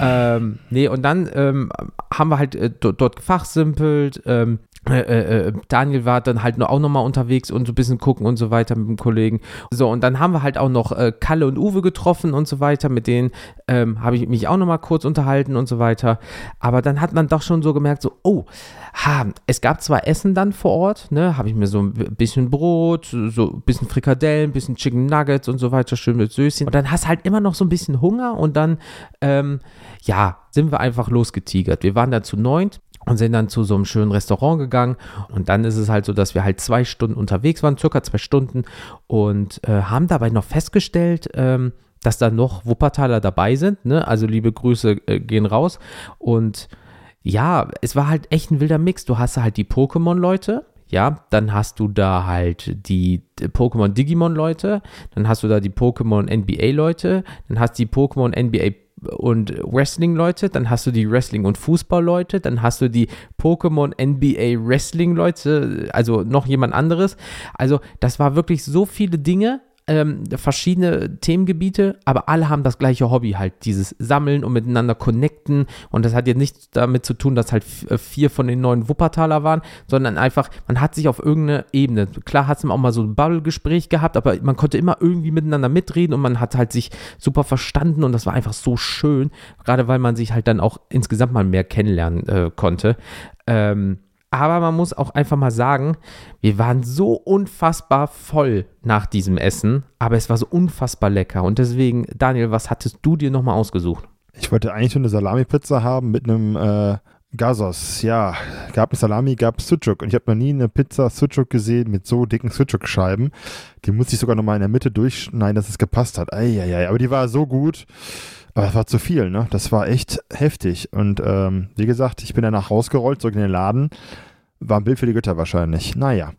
Speaker 1: ähm, nee, und dann ähm, haben wir halt äh, dort, dort gefachsimpelt. Ähm, äh, äh, äh, Daniel war dann halt auch nochmal unterwegs und so ein bisschen gucken und so weiter mit dem Kollegen. So, und dann haben wir halt auch noch äh, Kalle und Uwe getroffen und so weiter. Mit denen ähm, habe ich mich auch nochmal kurz unterhalten und so weiter. Aber dann hat man doch schon so gemerkt, so, oh, ha, es gab zwar Essen dann vor Ort, ne, habe ich mir so ein bisschen Brot, so ein bisschen Frikadellen, ein bisschen Chicken Nuggets und so weiter, schön mit Söschen. Und dann hast halt immer noch so ein bisschen Hunger und dann, ähm, ja, sind wir einfach losgetigert. Wir waren da zu neunt und sind dann zu so einem schönen Restaurant gegangen. Und dann ist es halt so, dass wir halt zwei Stunden unterwegs waren, circa zwei Stunden, und äh, haben dabei noch festgestellt, ähm, dass da noch Wuppertaler dabei sind. Ne? Also liebe Grüße äh, gehen raus. Und ja, es war halt echt ein wilder Mix. Du hast halt die Pokémon-Leute, ja, dann hast du da halt die Pokémon Digimon Leute, dann hast du da die Pokémon NBA Leute, dann hast du die Pokémon NBA und Wrestling-Leute, dann hast du die Wrestling- und Fußball-Leute, dann hast du die Pokémon NBA Wrestling-Leute, also noch jemand anderes. Also das war wirklich so viele Dinge, ähm, verschiedene Themengebiete, aber alle haben das gleiche Hobby, halt dieses Sammeln und miteinander connecten. Und das hat jetzt nichts damit zu tun, dass halt äh, vier von den neuen Wuppertaler waren, sondern einfach, man hat sich auf irgendeine Ebene, klar hat es auch mal so ein Bubble-Gespräch gehabt, aber man konnte immer irgendwie miteinander mitreden und man hat halt sich super verstanden und das war einfach so schön, gerade weil man sich halt dann auch insgesamt mal mehr kennenlernen äh, konnte. Ähm, aber man muss auch einfach mal sagen, wir waren so unfassbar voll nach diesem Essen, aber es war so unfassbar lecker. Und deswegen, Daniel, was hattest du dir nochmal ausgesucht?
Speaker 2: Ich wollte eigentlich nur eine Salami-Pizza haben mit einem äh, Gazos. Ja, gab eine Salami, gab Sucuk. Und ich habe noch nie eine Pizza Sucuk gesehen mit so dicken Sucuk-Scheiben. Die musste ich sogar nochmal in der Mitte durchschneiden, dass es gepasst hat. Eieiei, aber die war so gut. Aber das war zu viel, ne? Das war echt heftig. Und ähm, wie gesagt, ich bin danach rausgerollt, zurück in den Laden. War ein Bild für die Götter wahrscheinlich. Naja.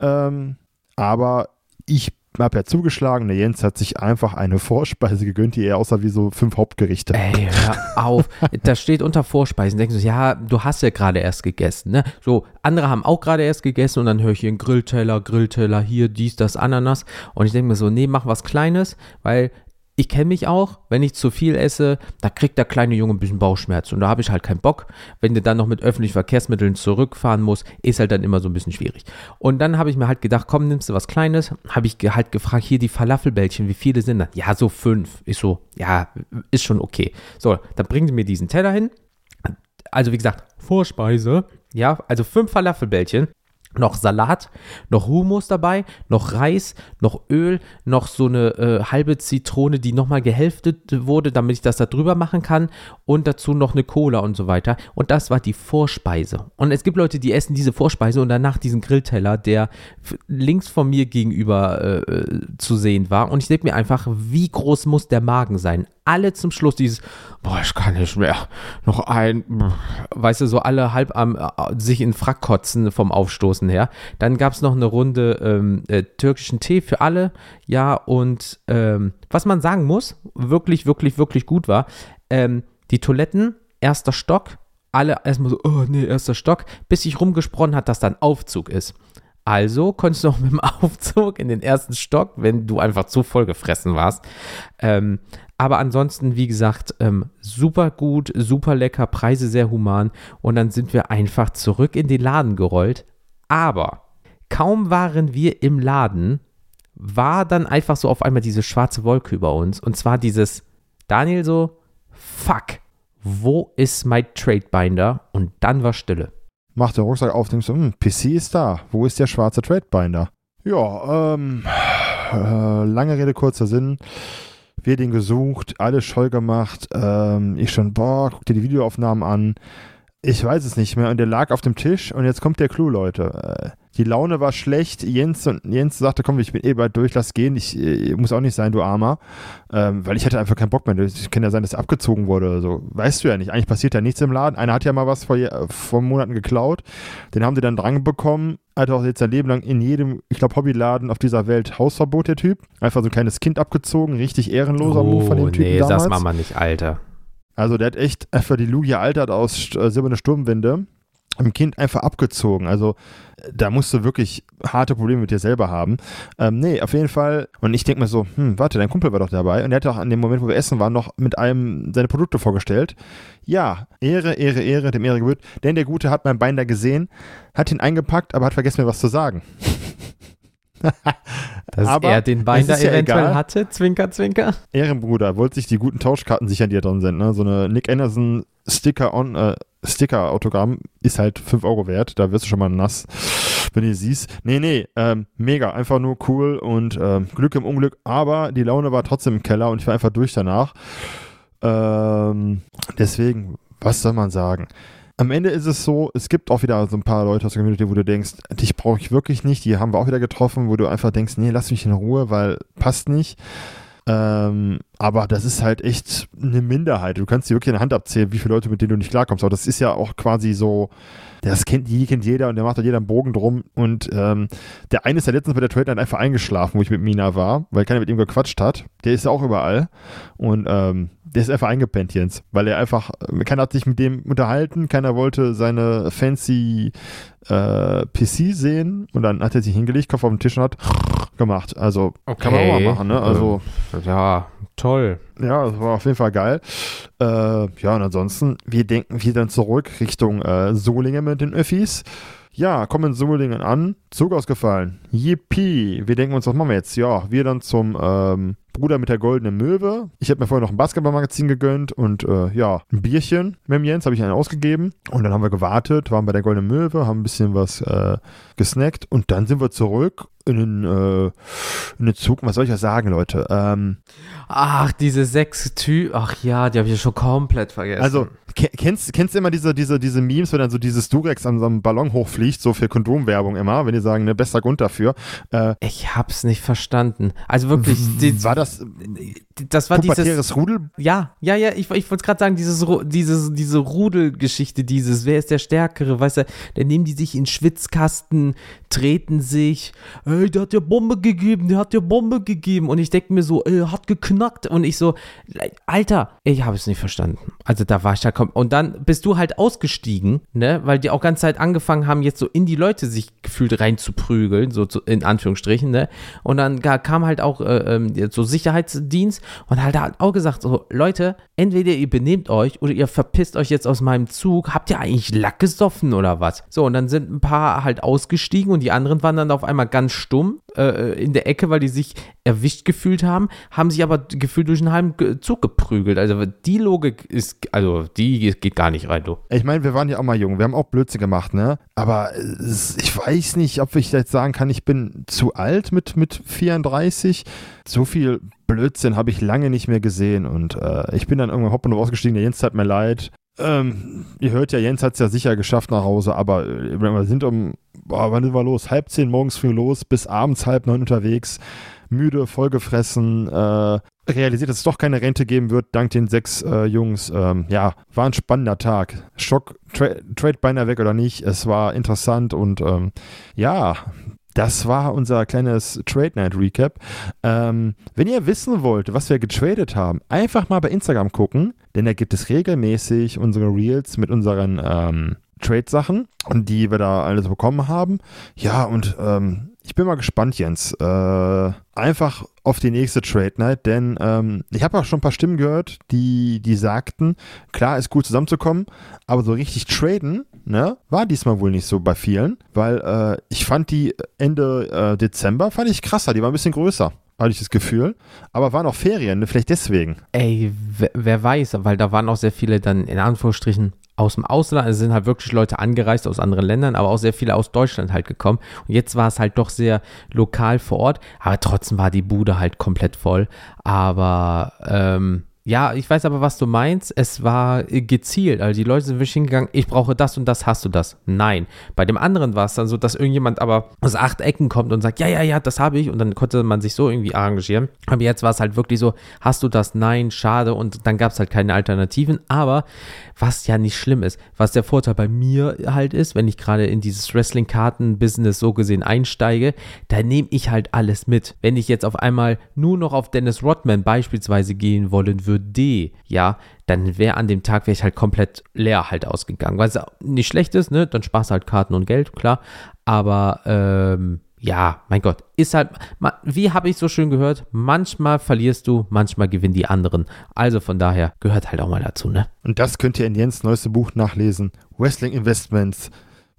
Speaker 2: Ähm, aber ich habe ja zugeschlagen. Der Jens hat sich einfach eine Vorspeise gegönnt, die eher aussah wie so fünf Hauptgerichte.
Speaker 1: Ey, hör auf. das steht unter Vorspeisen. Denkst du, ja, du hast ja gerade erst gegessen, ne? So, andere haben auch gerade erst gegessen und dann höre ich hier einen Grillteller, Grillteller, hier, dies, das, Ananas. Und ich denke mir so, nee, mach was Kleines, weil ich kenne mich auch, wenn ich zu viel esse, da kriegt der kleine Junge ein bisschen Bauchschmerzen und da habe ich halt keinen Bock. Wenn du dann noch mit öffentlichen Verkehrsmitteln zurückfahren musst, ist halt dann immer so ein bisschen schwierig. Und dann habe ich mir halt gedacht, komm, nimmst du was Kleines? Habe ich halt gefragt, hier die Falafelbällchen, wie viele sind das? Ja, so fünf. Ich so, ja, ist schon okay. So, dann bringen sie mir diesen Teller hin. Also wie gesagt, Vorspeise. Ja, also fünf Falafelbällchen noch Salat, noch Hummus dabei, noch Reis, noch Öl, noch so eine äh, halbe Zitrone, die nochmal gehälftet wurde, damit ich das da drüber machen kann und dazu noch eine Cola und so weiter. Und das war die Vorspeise. Und es gibt Leute, die essen diese Vorspeise und danach diesen Grillteller, der links von mir gegenüber äh, äh, zu sehen war. Und ich denke mir einfach, wie groß muss der Magen sein? Alle zum Schluss dieses, boah, ich kann nicht mehr, noch ein, weißt du, so alle halb am äh, sich in Frack kotzen vom Aufstoßen her. Dann gab es noch eine Runde ähm, äh, türkischen Tee für alle, ja, und ähm, was man sagen muss, wirklich, wirklich, wirklich gut war, ähm, die Toiletten, erster Stock, alle erstmal so, oh nee, erster Stock, bis sich rumgesprochen hat, dass dann Aufzug ist. Also konntest du auch mit dem Aufzug in den ersten Stock, wenn du einfach zu voll gefressen warst. Ähm, aber ansonsten, wie gesagt, ähm, super gut, super lecker, Preise sehr human. Und dann sind wir einfach zurück in den Laden gerollt. Aber kaum waren wir im Laden, war dann einfach so auf einmal diese schwarze Wolke über uns. Und zwar dieses, Daniel so, fuck, wo ist mein Trade Binder? Und dann war Stille
Speaker 2: macht der Rucksack auf, denkst du, hm, PC ist da. Wo ist der schwarze Tradebinder? Ja, ähm, äh, lange Rede, kurzer Sinn. Wir den gesucht, alles scheu gemacht. Ähm, ich schon, boah, guck dir die Videoaufnahmen an. Ich weiß es nicht mehr. Und der lag auf dem Tisch und jetzt kommt der Clou, Leute. Äh, die Laune war schlecht. Jens, und, Jens sagte, komm, ich bin eh bald durch, lass gehen. Ich, ich äh, muss auch nicht sein, du Armer. Ähm, weil ich hatte einfach keinen Bock mehr. Es kann ja sein, dass er abgezogen wurde oder so. Weißt du ja nicht. Eigentlich passiert ja nichts im Laden. Einer hat ja mal was vor, vor Monaten geklaut. Den haben sie dann dran bekommen. Hat auch jetzt sein Leben lang in jedem, ich glaube, Hobbyladen auf dieser Welt Hausverbot, der Typ. Einfach so ein kleines Kind abgezogen. Richtig ehrenloser
Speaker 1: oh,
Speaker 2: Move von dem Typen
Speaker 1: nee,
Speaker 2: damals.
Speaker 1: das machen wir nicht, Alter.
Speaker 2: Also der hat echt einfach die Lugia altert aus äh, Silberne Sturmwinde dem Kind einfach abgezogen. Also da musst du wirklich harte Probleme mit dir selber haben. Ähm, nee, auf jeden Fall. Und ich denke mir so, hm, warte, dein Kumpel war doch dabei. Und er hat auch an dem Moment, wo wir essen waren, noch mit einem seine Produkte vorgestellt. Ja, Ehre, Ehre, Ehre, dem Ehre gebührt. Denn der Gute hat mein Bein da gesehen, hat ihn eingepackt, aber hat vergessen mir was zu sagen.
Speaker 1: Dass aber er den Bein da eventuell ja hatte, Zwinker, Zwinker.
Speaker 2: Ehrenbruder, wollte sich die guten Tauschkarten sichern, die da drin sind. Ne? So eine Nick Anderson Sticker on, äh, Sticker-Autogramm ist halt 5 Euro wert. Da wirst du schon mal nass, wenn du siehst. Nee, nee, ähm, mega. Einfach nur cool und ähm, Glück im Unglück. Aber die Laune war trotzdem im Keller und ich war einfach durch danach. Ähm, deswegen, was soll man sagen? Am Ende ist es so, es gibt auch wieder so ein paar Leute aus der Community, wo du denkst, dich brauche ich wirklich nicht. Die haben wir auch wieder getroffen, wo du einfach denkst, nee, lass mich in Ruhe, weil passt nicht. Ähm, aber das ist halt echt eine Minderheit. Du kannst dir wirklich eine Hand abzählen, wie viele Leute, mit denen du nicht klarkommst. Aber das ist ja auch quasi so, das kennt, die kennt jeder und der macht da jeder einen Bogen drum. Und ähm, der eine ist ja letztens bei der Trade Night einfach eingeschlafen, wo ich mit Mina war, weil keiner mit ihm gequatscht hat. Der ist ja auch überall. Und ähm, der ist einfach eingepennt, Jens, weil er einfach, keiner hat sich mit dem unterhalten, keiner wollte seine fancy äh, PC sehen und dann hat er sich hingelegt, Kopf auf den Tisch und hat gemacht. Also okay. kann man auch mal machen, ne? Also
Speaker 1: ja, toll.
Speaker 2: Ja, das war auf jeden Fall geil. Äh, ja, und ansonsten, wir denken wieder zurück Richtung äh, Solingen mit den Öffis. Ja, kommen in Solingen an, Zug ausgefallen. Yippie. Wir denken uns, was machen wir jetzt? Ja, wir dann zum ähm, Bruder mit der goldenen Möwe. Ich habe mir vorher noch ein Basketballmagazin gegönnt und äh, ja, ein Bierchen mit dem Jens habe ich einen ausgegeben. Und dann haben wir gewartet, waren bei der goldenen Möwe, haben ein bisschen was äh, gesnackt und dann sind wir zurück in den, äh, in den Zug. Was soll ich ja sagen, Leute? Ähm,
Speaker 1: Ach, diese sechs Typen. Ach ja, die habe ich ja schon komplett vergessen.
Speaker 2: Also, kennst, kennst du immer diese, diese, diese Memes, wenn dann so dieses Durex an so einem Ballon hochfliegt, so für Kondomwerbung immer, wenn die sagen, ne, bester Grund dafür.
Speaker 1: Äh, ich hab's nicht verstanden. Also wirklich. Die,
Speaker 2: war das.
Speaker 1: Das war dieses.
Speaker 2: Rudel?
Speaker 1: Ja, ja, ja, ich, ich wollte gerade sagen, dieses, dieses, diese Rudelgeschichte, dieses, wer ist der Stärkere, weißt du, dann nehmen die sich in Schwitzkasten, treten sich, ey, der hat ja Bombe gegeben, der hat ja Bombe gegeben. Und ich denke mir so, ey, hat geknackt. Und ich so, Alter, ich habe es nicht verstanden. Also da war ich da komm. Und dann bist du halt ausgestiegen, ne, weil die auch ganze Zeit angefangen haben, jetzt so in die Leute sich gefühlt reinzuprügeln, so zu, in Anführungsstrichen, ne. Und dann kam halt auch äh, ähm, so Sicherheitsdienst und halt hat auch gesagt, so, Leute, entweder ihr benehmt euch oder ihr verpisst euch jetzt aus meinem Zug. Habt ihr eigentlich Lack gesoffen oder was? So, und dann sind ein paar halt ausgestiegen und die anderen waren dann auf einmal ganz stumm äh, in der Ecke, weil die sich erwischt gefühlt haben, haben sich aber gefühlt durch einen halben Zug geprügelt. Also die Logik ist, also die geht gar nicht rein, du.
Speaker 2: Ich meine, wir waren ja auch mal jung, wir haben auch Blödsinn gemacht, ne? Aber ich weiß nicht, ob ich jetzt sagen kann, ich bin zu alt mit, mit 34. So viel Blödsinn habe ich lange nicht mehr gesehen und äh, ich bin dann irgendwann hopp und ausgestiegen. Der Jens hat mir leid. Ähm, ihr hört ja, Jens hat es ja sicher geschafft nach Hause, aber äh, wir sind um, boah, wann sind wir los? Halb zehn morgens früh los, bis abends halb neun unterwegs, müde, vollgefressen, äh, realisiert, dass es doch keine Rente geben wird, dank den sechs äh, Jungs. Ähm, ja, war ein spannender Tag. Schock, tra Trade beinahe weg oder nicht, es war interessant und ähm, ja, das war unser kleines Trade Night Recap. Ähm, wenn ihr wissen wollt, was wir getradet haben, einfach mal bei Instagram gucken, denn da gibt es regelmäßig unsere Reels mit unseren ähm, Trade-Sachen die wir da alles bekommen haben. Ja, und ähm, ich bin mal gespannt, Jens. Äh, einfach auf die nächste Trade Night, denn ähm, ich habe auch schon ein paar Stimmen gehört, die, die sagten, klar ist gut zusammenzukommen, aber so richtig traden ne, war diesmal wohl nicht so bei vielen, weil äh, ich fand die Ende äh, Dezember, fand ich krasser, die war ein bisschen größer hatte ich das Gefühl. Aber waren auch Ferien, ne? vielleicht deswegen.
Speaker 1: Ey, wer weiß, weil da waren auch sehr viele dann in Anführungsstrichen aus dem Ausland, also sind halt wirklich Leute angereist aus anderen Ländern, aber auch sehr viele aus Deutschland halt gekommen. Und jetzt war es halt doch sehr lokal vor Ort, aber trotzdem war die Bude halt komplett voll. Aber ähm, ja, ich weiß aber, was du meinst. Es war gezielt. Also die Leute sind wirklich hingegangen, ich brauche das und das, hast du das? Nein. Bei dem anderen war es dann so, dass irgendjemand aber aus acht Ecken kommt und sagt, ja, ja, ja, das habe ich. Und dann konnte man sich so irgendwie arrangieren. Aber jetzt war es halt wirklich so, hast du das? Nein, schade. Und dann gab es halt keine Alternativen. Aber was ja nicht schlimm ist, was der Vorteil bei mir halt ist, wenn ich gerade in dieses Wrestling-Karten-Business so gesehen einsteige, da nehme ich halt alles mit. Wenn ich jetzt auf einmal nur noch auf Dennis Rodman beispielsweise gehen wollen würde, würde, ja, dann wäre an dem Tag wäre ich halt komplett leer halt ausgegangen. Weil es nicht schlecht ist, ne? Dann sparst du halt Karten und Geld, klar. Aber ähm, ja, mein Gott, ist halt, wie habe ich so schön gehört, manchmal verlierst du, manchmal gewinnen die anderen. Also von daher gehört halt auch mal dazu, ne?
Speaker 2: Und das könnt ihr in Jens neueste Buch nachlesen. Wrestling Investments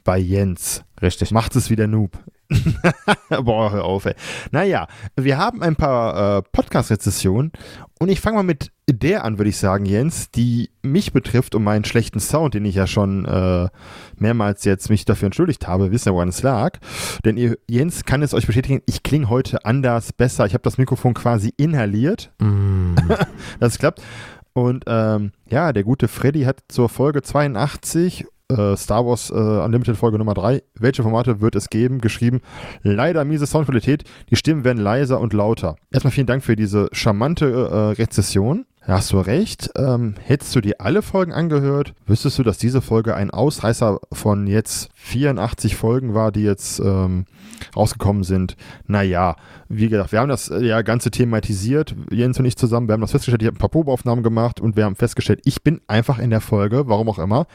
Speaker 2: bei Jens.
Speaker 1: Richtig.
Speaker 2: Macht es wieder Noob. Boah, hör auf, ey. Naja, wir haben ein paar äh, Podcast-Rezessionen und ich fange mal mit der an, würde ich sagen, Jens, die mich betrifft und meinen schlechten Sound, den ich ja schon äh, mehrmals jetzt mich dafür entschuldigt habe, wissen ja, woran es lag. Denn ihr, Jens kann es euch bestätigen, ich klinge heute anders, besser. Ich habe das Mikrofon quasi inhaliert. Mm. das klappt. Und ähm, ja, der gute Freddy hat zur Folge 82 äh, Star Wars äh, Unlimited Folge Nummer 3. Welche Formate wird es geben? Geschrieben. Leider miese Soundqualität. Die Stimmen werden leiser und lauter. Erstmal vielen Dank für diese charmante äh, Rezession. hast du recht. Ähm, hättest du dir alle Folgen angehört, wüsstest du, dass diese Folge ein Ausreißer von jetzt 84 Folgen war, die jetzt ähm, rausgekommen sind. Naja, wie gesagt, wir haben das äh, ja ganze thematisiert, Jens und ich zusammen. Wir haben das festgestellt, ich habe ein paar Probeaufnahmen gemacht und wir haben festgestellt, ich bin einfach in der Folge, warum auch immer,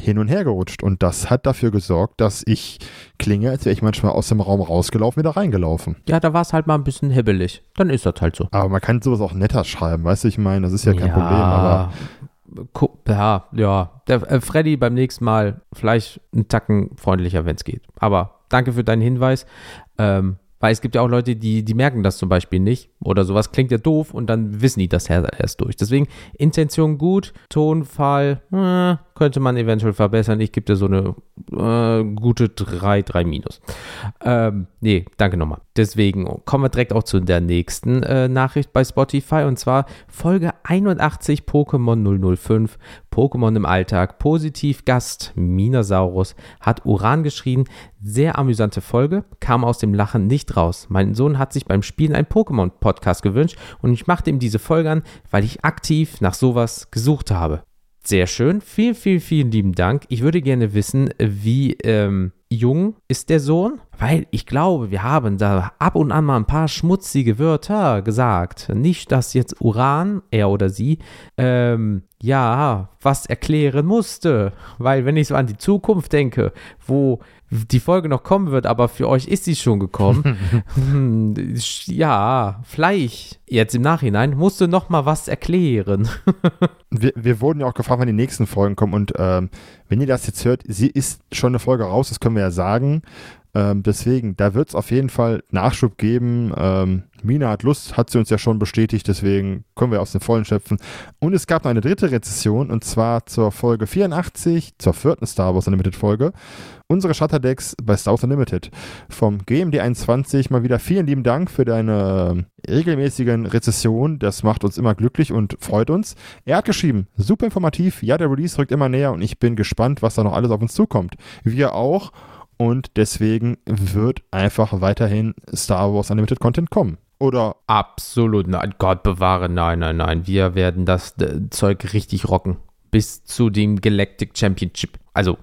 Speaker 2: hin und her gerutscht. Und das hat dafür gesorgt, dass ich klinge, als wäre ich manchmal aus dem Raum rausgelaufen, wieder reingelaufen.
Speaker 1: Ja, da war es halt mal ein bisschen hibbelig. Dann ist das halt so.
Speaker 2: Aber man kann sowas auch netter schreiben, weißt du, ich meine, das ist ja kein ja, Problem, aber.
Speaker 1: Ja, ja. Der äh, Freddy beim nächsten Mal vielleicht einen Tacken freundlicher, wenn es geht. Aber danke für deinen Hinweis. Ähm, weil es gibt ja auch Leute, die, die merken das zum Beispiel nicht oder sowas klingt ja doof und dann wissen die das erst durch. Deswegen Intention gut, Tonfall äh, könnte man eventuell verbessern. Ich gebe dir so eine äh, gute 3, 3 minus. Ähm, nee, danke nochmal. Deswegen kommen wir direkt auch zu der nächsten äh, Nachricht bei Spotify und zwar Folge 81 Pokémon 005. Pokémon im Alltag, positiv Gast, Minasaurus, hat Uran geschrien. Sehr amüsante Folge, kam aus dem Lachen nicht raus. Mein Sohn hat sich beim Spielen ein Pokémon-Podcast gewünscht und ich machte ihm diese Folge an, weil ich aktiv nach sowas gesucht habe. Sehr schön, vielen, vielen, vielen lieben Dank. Ich würde gerne wissen, wie ähm, jung ist der Sohn? Weil ich glaube, wir haben da ab und an mal ein paar schmutzige Wörter gesagt. Nicht, dass jetzt Uran, er oder sie, ähm, ja, was erklären musste. Weil wenn ich so an die Zukunft denke, wo die Folge noch kommen wird, aber für euch ist sie schon gekommen. Hm, ja, vielleicht jetzt im Nachhinein musst du noch mal was erklären.
Speaker 2: wir, wir, wurden ja auch gefragt, wann die nächsten Folgen kommen und ähm, wenn ihr das jetzt hört, sie ist schon eine Folge raus, das können wir ja sagen. Ähm, deswegen, da wird es auf jeden Fall Nachschub geben. Ähm, Mina hat Lust, hat sie uns ja schon bestätigt, deswegen können wir aus den Vollen schöpfen. Und es gab noch eine dritte Rezession und zwar zur Folge 84, zur vierten Star Wars Unlimited Folge. Unsere Shutterdecks bei Star Wars Unlimited. Vom GMD21 mal wieder vielen lieben Dank für deine äh, regelmäßigen Rezessionen. Das macht uns immer glücklich und freut uns. Er hat geschrieben, super informativ, ja, der Release rückt immer näher und ich bin gespannt, was da noch alles auf uns zukommt. Wir auch und deswegen wird einfach weiterhin Star Wars Unlimited Content kommen. Oder?
Speaker 1: Absolut, nein, Gott bewahre, nein, nein, nein. Wir werden das äh, Zeug richtig rocken. Bis zu dem Galactic Championship. Also,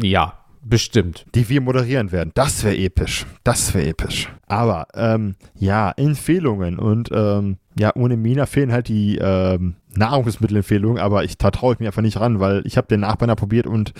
Speaker 1: ja, bestimmt.
Speaker 2: Die wir moderieren werden. Das wäre episch. Das wäre episch. Aber, ähm, ja, Empfehlungen. Und, ähm, ja, ohne Mina fehlen halt die, ähm, Nahrungsmittelempfehlungen. Aber ich, da traue ich mich einfach nicht ran, weil ich habe den Nachbrenner probiert und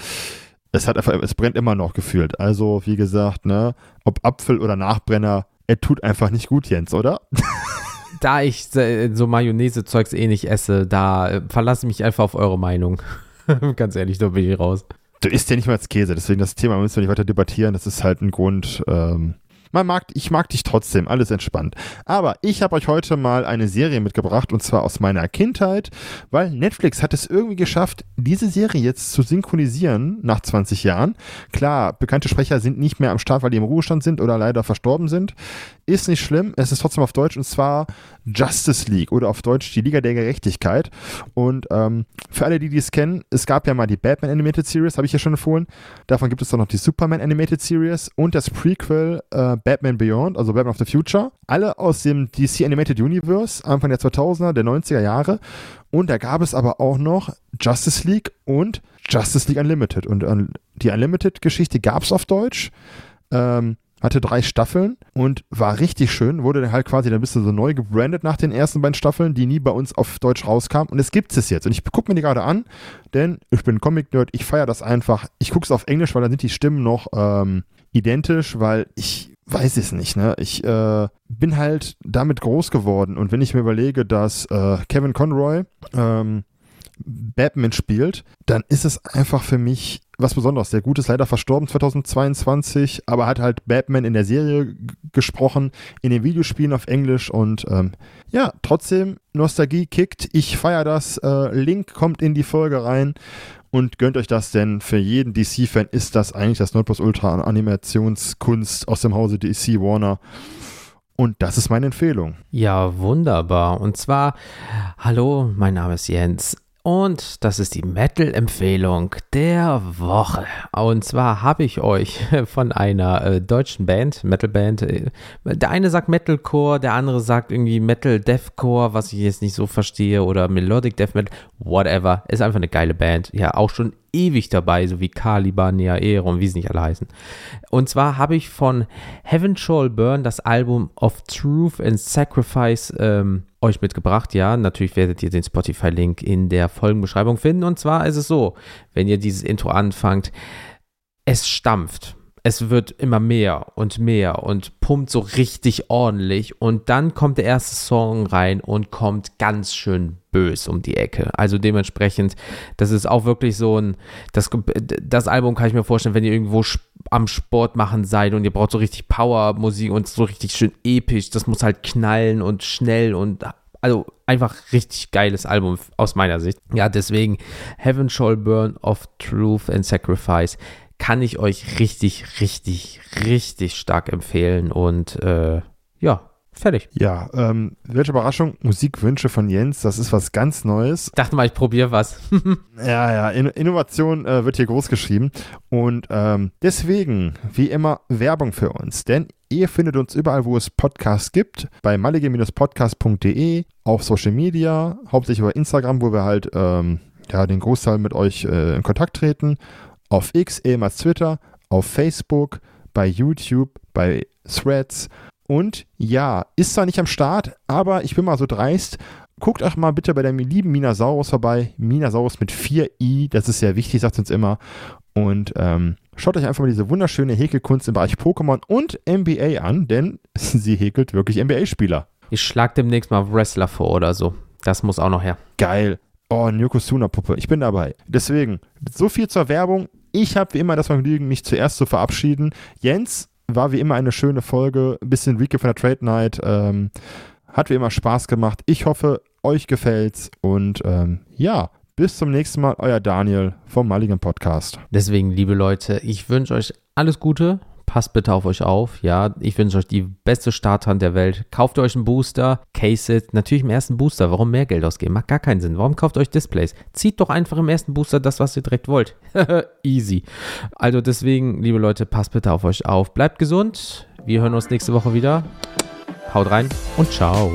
Speaker 2: es hat einfach, es brennt immer noch gefühlt. Also, wie gesagt, ne, ob Apfel oder Nachbrenner, er tut einfach nicht gut, Jens, oder?
Speaker 1: da ich so Mayonnaise-Zeugs eh nicht esse, da äh, verlasse ich mich einfach auf eure Meinung. Ganz ehrlich, da bin ich raus.
Speaker 2: Du isst ja nicht mal als Käse, deswegen das Thema müssen wir nicht weiter debattieren. Das ist halt ein Grund, ähm, man mag, ich mag dich trotzdem, alles entspannt. Aber ich habe euch heute mal eine Serie mitgebracht und zwar aus meiner Kindheit, weil Netflix hat es irgendwie geschafft, diese Serie jetzt zu synchronisieren nach 20 Jahren. Klar, bekannte Sprecher sind nicht mehr am Start, weil die im Ruhestand sind oder leider verstorben sind. Ist nicht schlimm, es ist trotzdem auf Deutsch und zwar Justice League oder auf Deutsch die Liga der Gerechtigkeit. Und ähm, für alle, die dies kennen, es gab ja mal die Batman Animated Series, habe ich ja schon empfohlen. Davon gibt es dann noch die Superman Animated Series und das Prequel äh, Batman Beyond, also Batman of the Future. Alle aus dem DC Animated Universe, Anfang der 2000er, der 90er Jahre. Und da gab es aber auch noch Justice League und Justice League Unlimited. Und äh, die Unlimited-Geschichte gab es auf Deutsch. Ähm, hatte drei Staffeln und war richtig schön. Wurde dann halt quasi, dann bist du so neu gebrandet nach den ersten beiden Staffeln, die nie bei uns auf Deutsch rauskamen. Und es gibt es jetzt. Und ich gucke mir die gerade an, denn ich bin Comic-Nerd, ich feiere das einfach. Ich gucke es auf Englisch, weil dann sind die Stimmen noch ähm, identisch, weil ich weiß es nicht, ne? Ich äh, bin halt damit groß geworden und wenn ich mir überlege, dass äh, Kevin Conroy ähm, Batman spielt, dann ist es einfach für mich was Besonderes. Der Gute ist leider verstorben 2022, aber hat halt Batman in der Serie gesprochen, in den Videospielen auf Englisch und ähm, ja, trotzdem Nostalgie kickt. Ich feiere das. Äh, Link kommt in die Folge rein und gönnt euch das, denn für jeden DC-Fan ist das eigentlich das Nonplusultra an Animationskunst aus dem Hause DC Warner. Und das ist meine Empfehlung.
Speaker 1: Ja, wunderbar. Und zwar, hallo, mein Name ist Jens. Und das ist die Metal-Empfehlung der Woche. Und zwar habe ich euch von einer äh, deutschen Band, Metal-Band, äh, der eine sagt Metalcore, der andere sagt irgendwie Metal-Deathcore, was ich jetzt nicht so verstehe, oder Melodic Death Metal, whatever. Ist einfach eine geile Band. Ja, auch schon ewig dabei, so wie Caliban, Nea Eron, wie sie nicht alle heißen. Und zwar habe ich von Heaven Shall Burn das Album of Truth and Sacrifice ähm, euch mitgebracht. Ja, natürlich werdet ihr den Spotify-Link in der Folgenbeschreibung finden. Und zwar ist es so, wenn ihr dieses Intro anfangt, es stampft es wird immer mehr und mehr und pumpt so richtig ordentlich. Und dann kommt der erste Song rein und kommt ganz schön bös um die Ecke. Also dementsprechend, das ist auch wirklich so ein, das, das Album kann ich mir vorstellen, wenn ihr irgendwo am Sport machen seid und ihr braucht so richtig Power-Musik und so richtig schön episch. Das muss halt knallen und schnell und also einfach richtig geiles Album aus meiner Sicht. Ja, deswegen Heaven Shall Burn of Truth and Sacrifice kann ich euch richtig, richtig, richtig stark empfehlen. Und äh, ja, fertig.
Speaker 2: Ja, ähm, welche Überraschung, Musikwünsche von Jens, das ist was ganz Neues.
Speaker 1: Ich dachte mal, ich probiere was.
Speaker 2: ja, ja, In Innovation äh, wird hier groß geschrieben. Und ähm, deswegen, wie immer, Werbung für uns. Denn ihr findet uns überall, wo es Podcasts gibt, bei mallige-podcast.de, auf Social Media, hauptsächlich über Instagram, wo wir halt ähm, ja, den Großteil mit euch äh, in Kontakt treten auf X, ehemals Twitter, auf Facebook, bei YouTube, bei Threads. Und ja, ist zwar nicht am Start, aber ich bin mal so dreist. Guckt auch mal bitte bei der lieben Minasaurus vorbei. Minasaurus mit 4i, das ist sehr wichtig, sagt uns immer. Und ähm, schaut euch einfach mal diese wunderschöne Häkelkunst im Bereich Pokémon und NBA an, denn sie häkelt wirklich NBA-Spieler.
Speaker 1: Ich schlag demnächst mal Wrestler vor oder so. Das muss auch noch her.
Speaker 2: Geil. Oh, eine Yokozuna-Puppe. Ich bin dabei. Deswegen, so viel zur Werbung. Ich habe wie immer das Vergnügen, mich zuerst zu verabschieden. Jens, war wie immer eine schöne Folge. Ein bisschen Recap von der Trade Night. Ähm, hat wie immer Spaß gemacht. Ich hoffe, euch gefällt's. Und ähm, ja, bis zum nächsten Mal. Euer Daniel vom Mulligan Podcast.
Speaker 1: Deswegen, liebe Leute, ich wünsche euch alles Gute passt bitte auf euch auf. Ja, ich wünsche euch die beste Starthand der Welt. Kauft euch einen Booster, case it. Natürlich im ersten Booster. Warum mehr Geld ausgeben? Macht gar keinen Sinn. Warum kauft euch Displays? Zieht doch einfach im ersten Booster das, was ihr direkt wollt. Easy. Also deswegen, liebe Leute, passt bitte auf euch auf. Bleibt gesund. Wir hören uns nächste Woche wieder. Haut rein und ciao.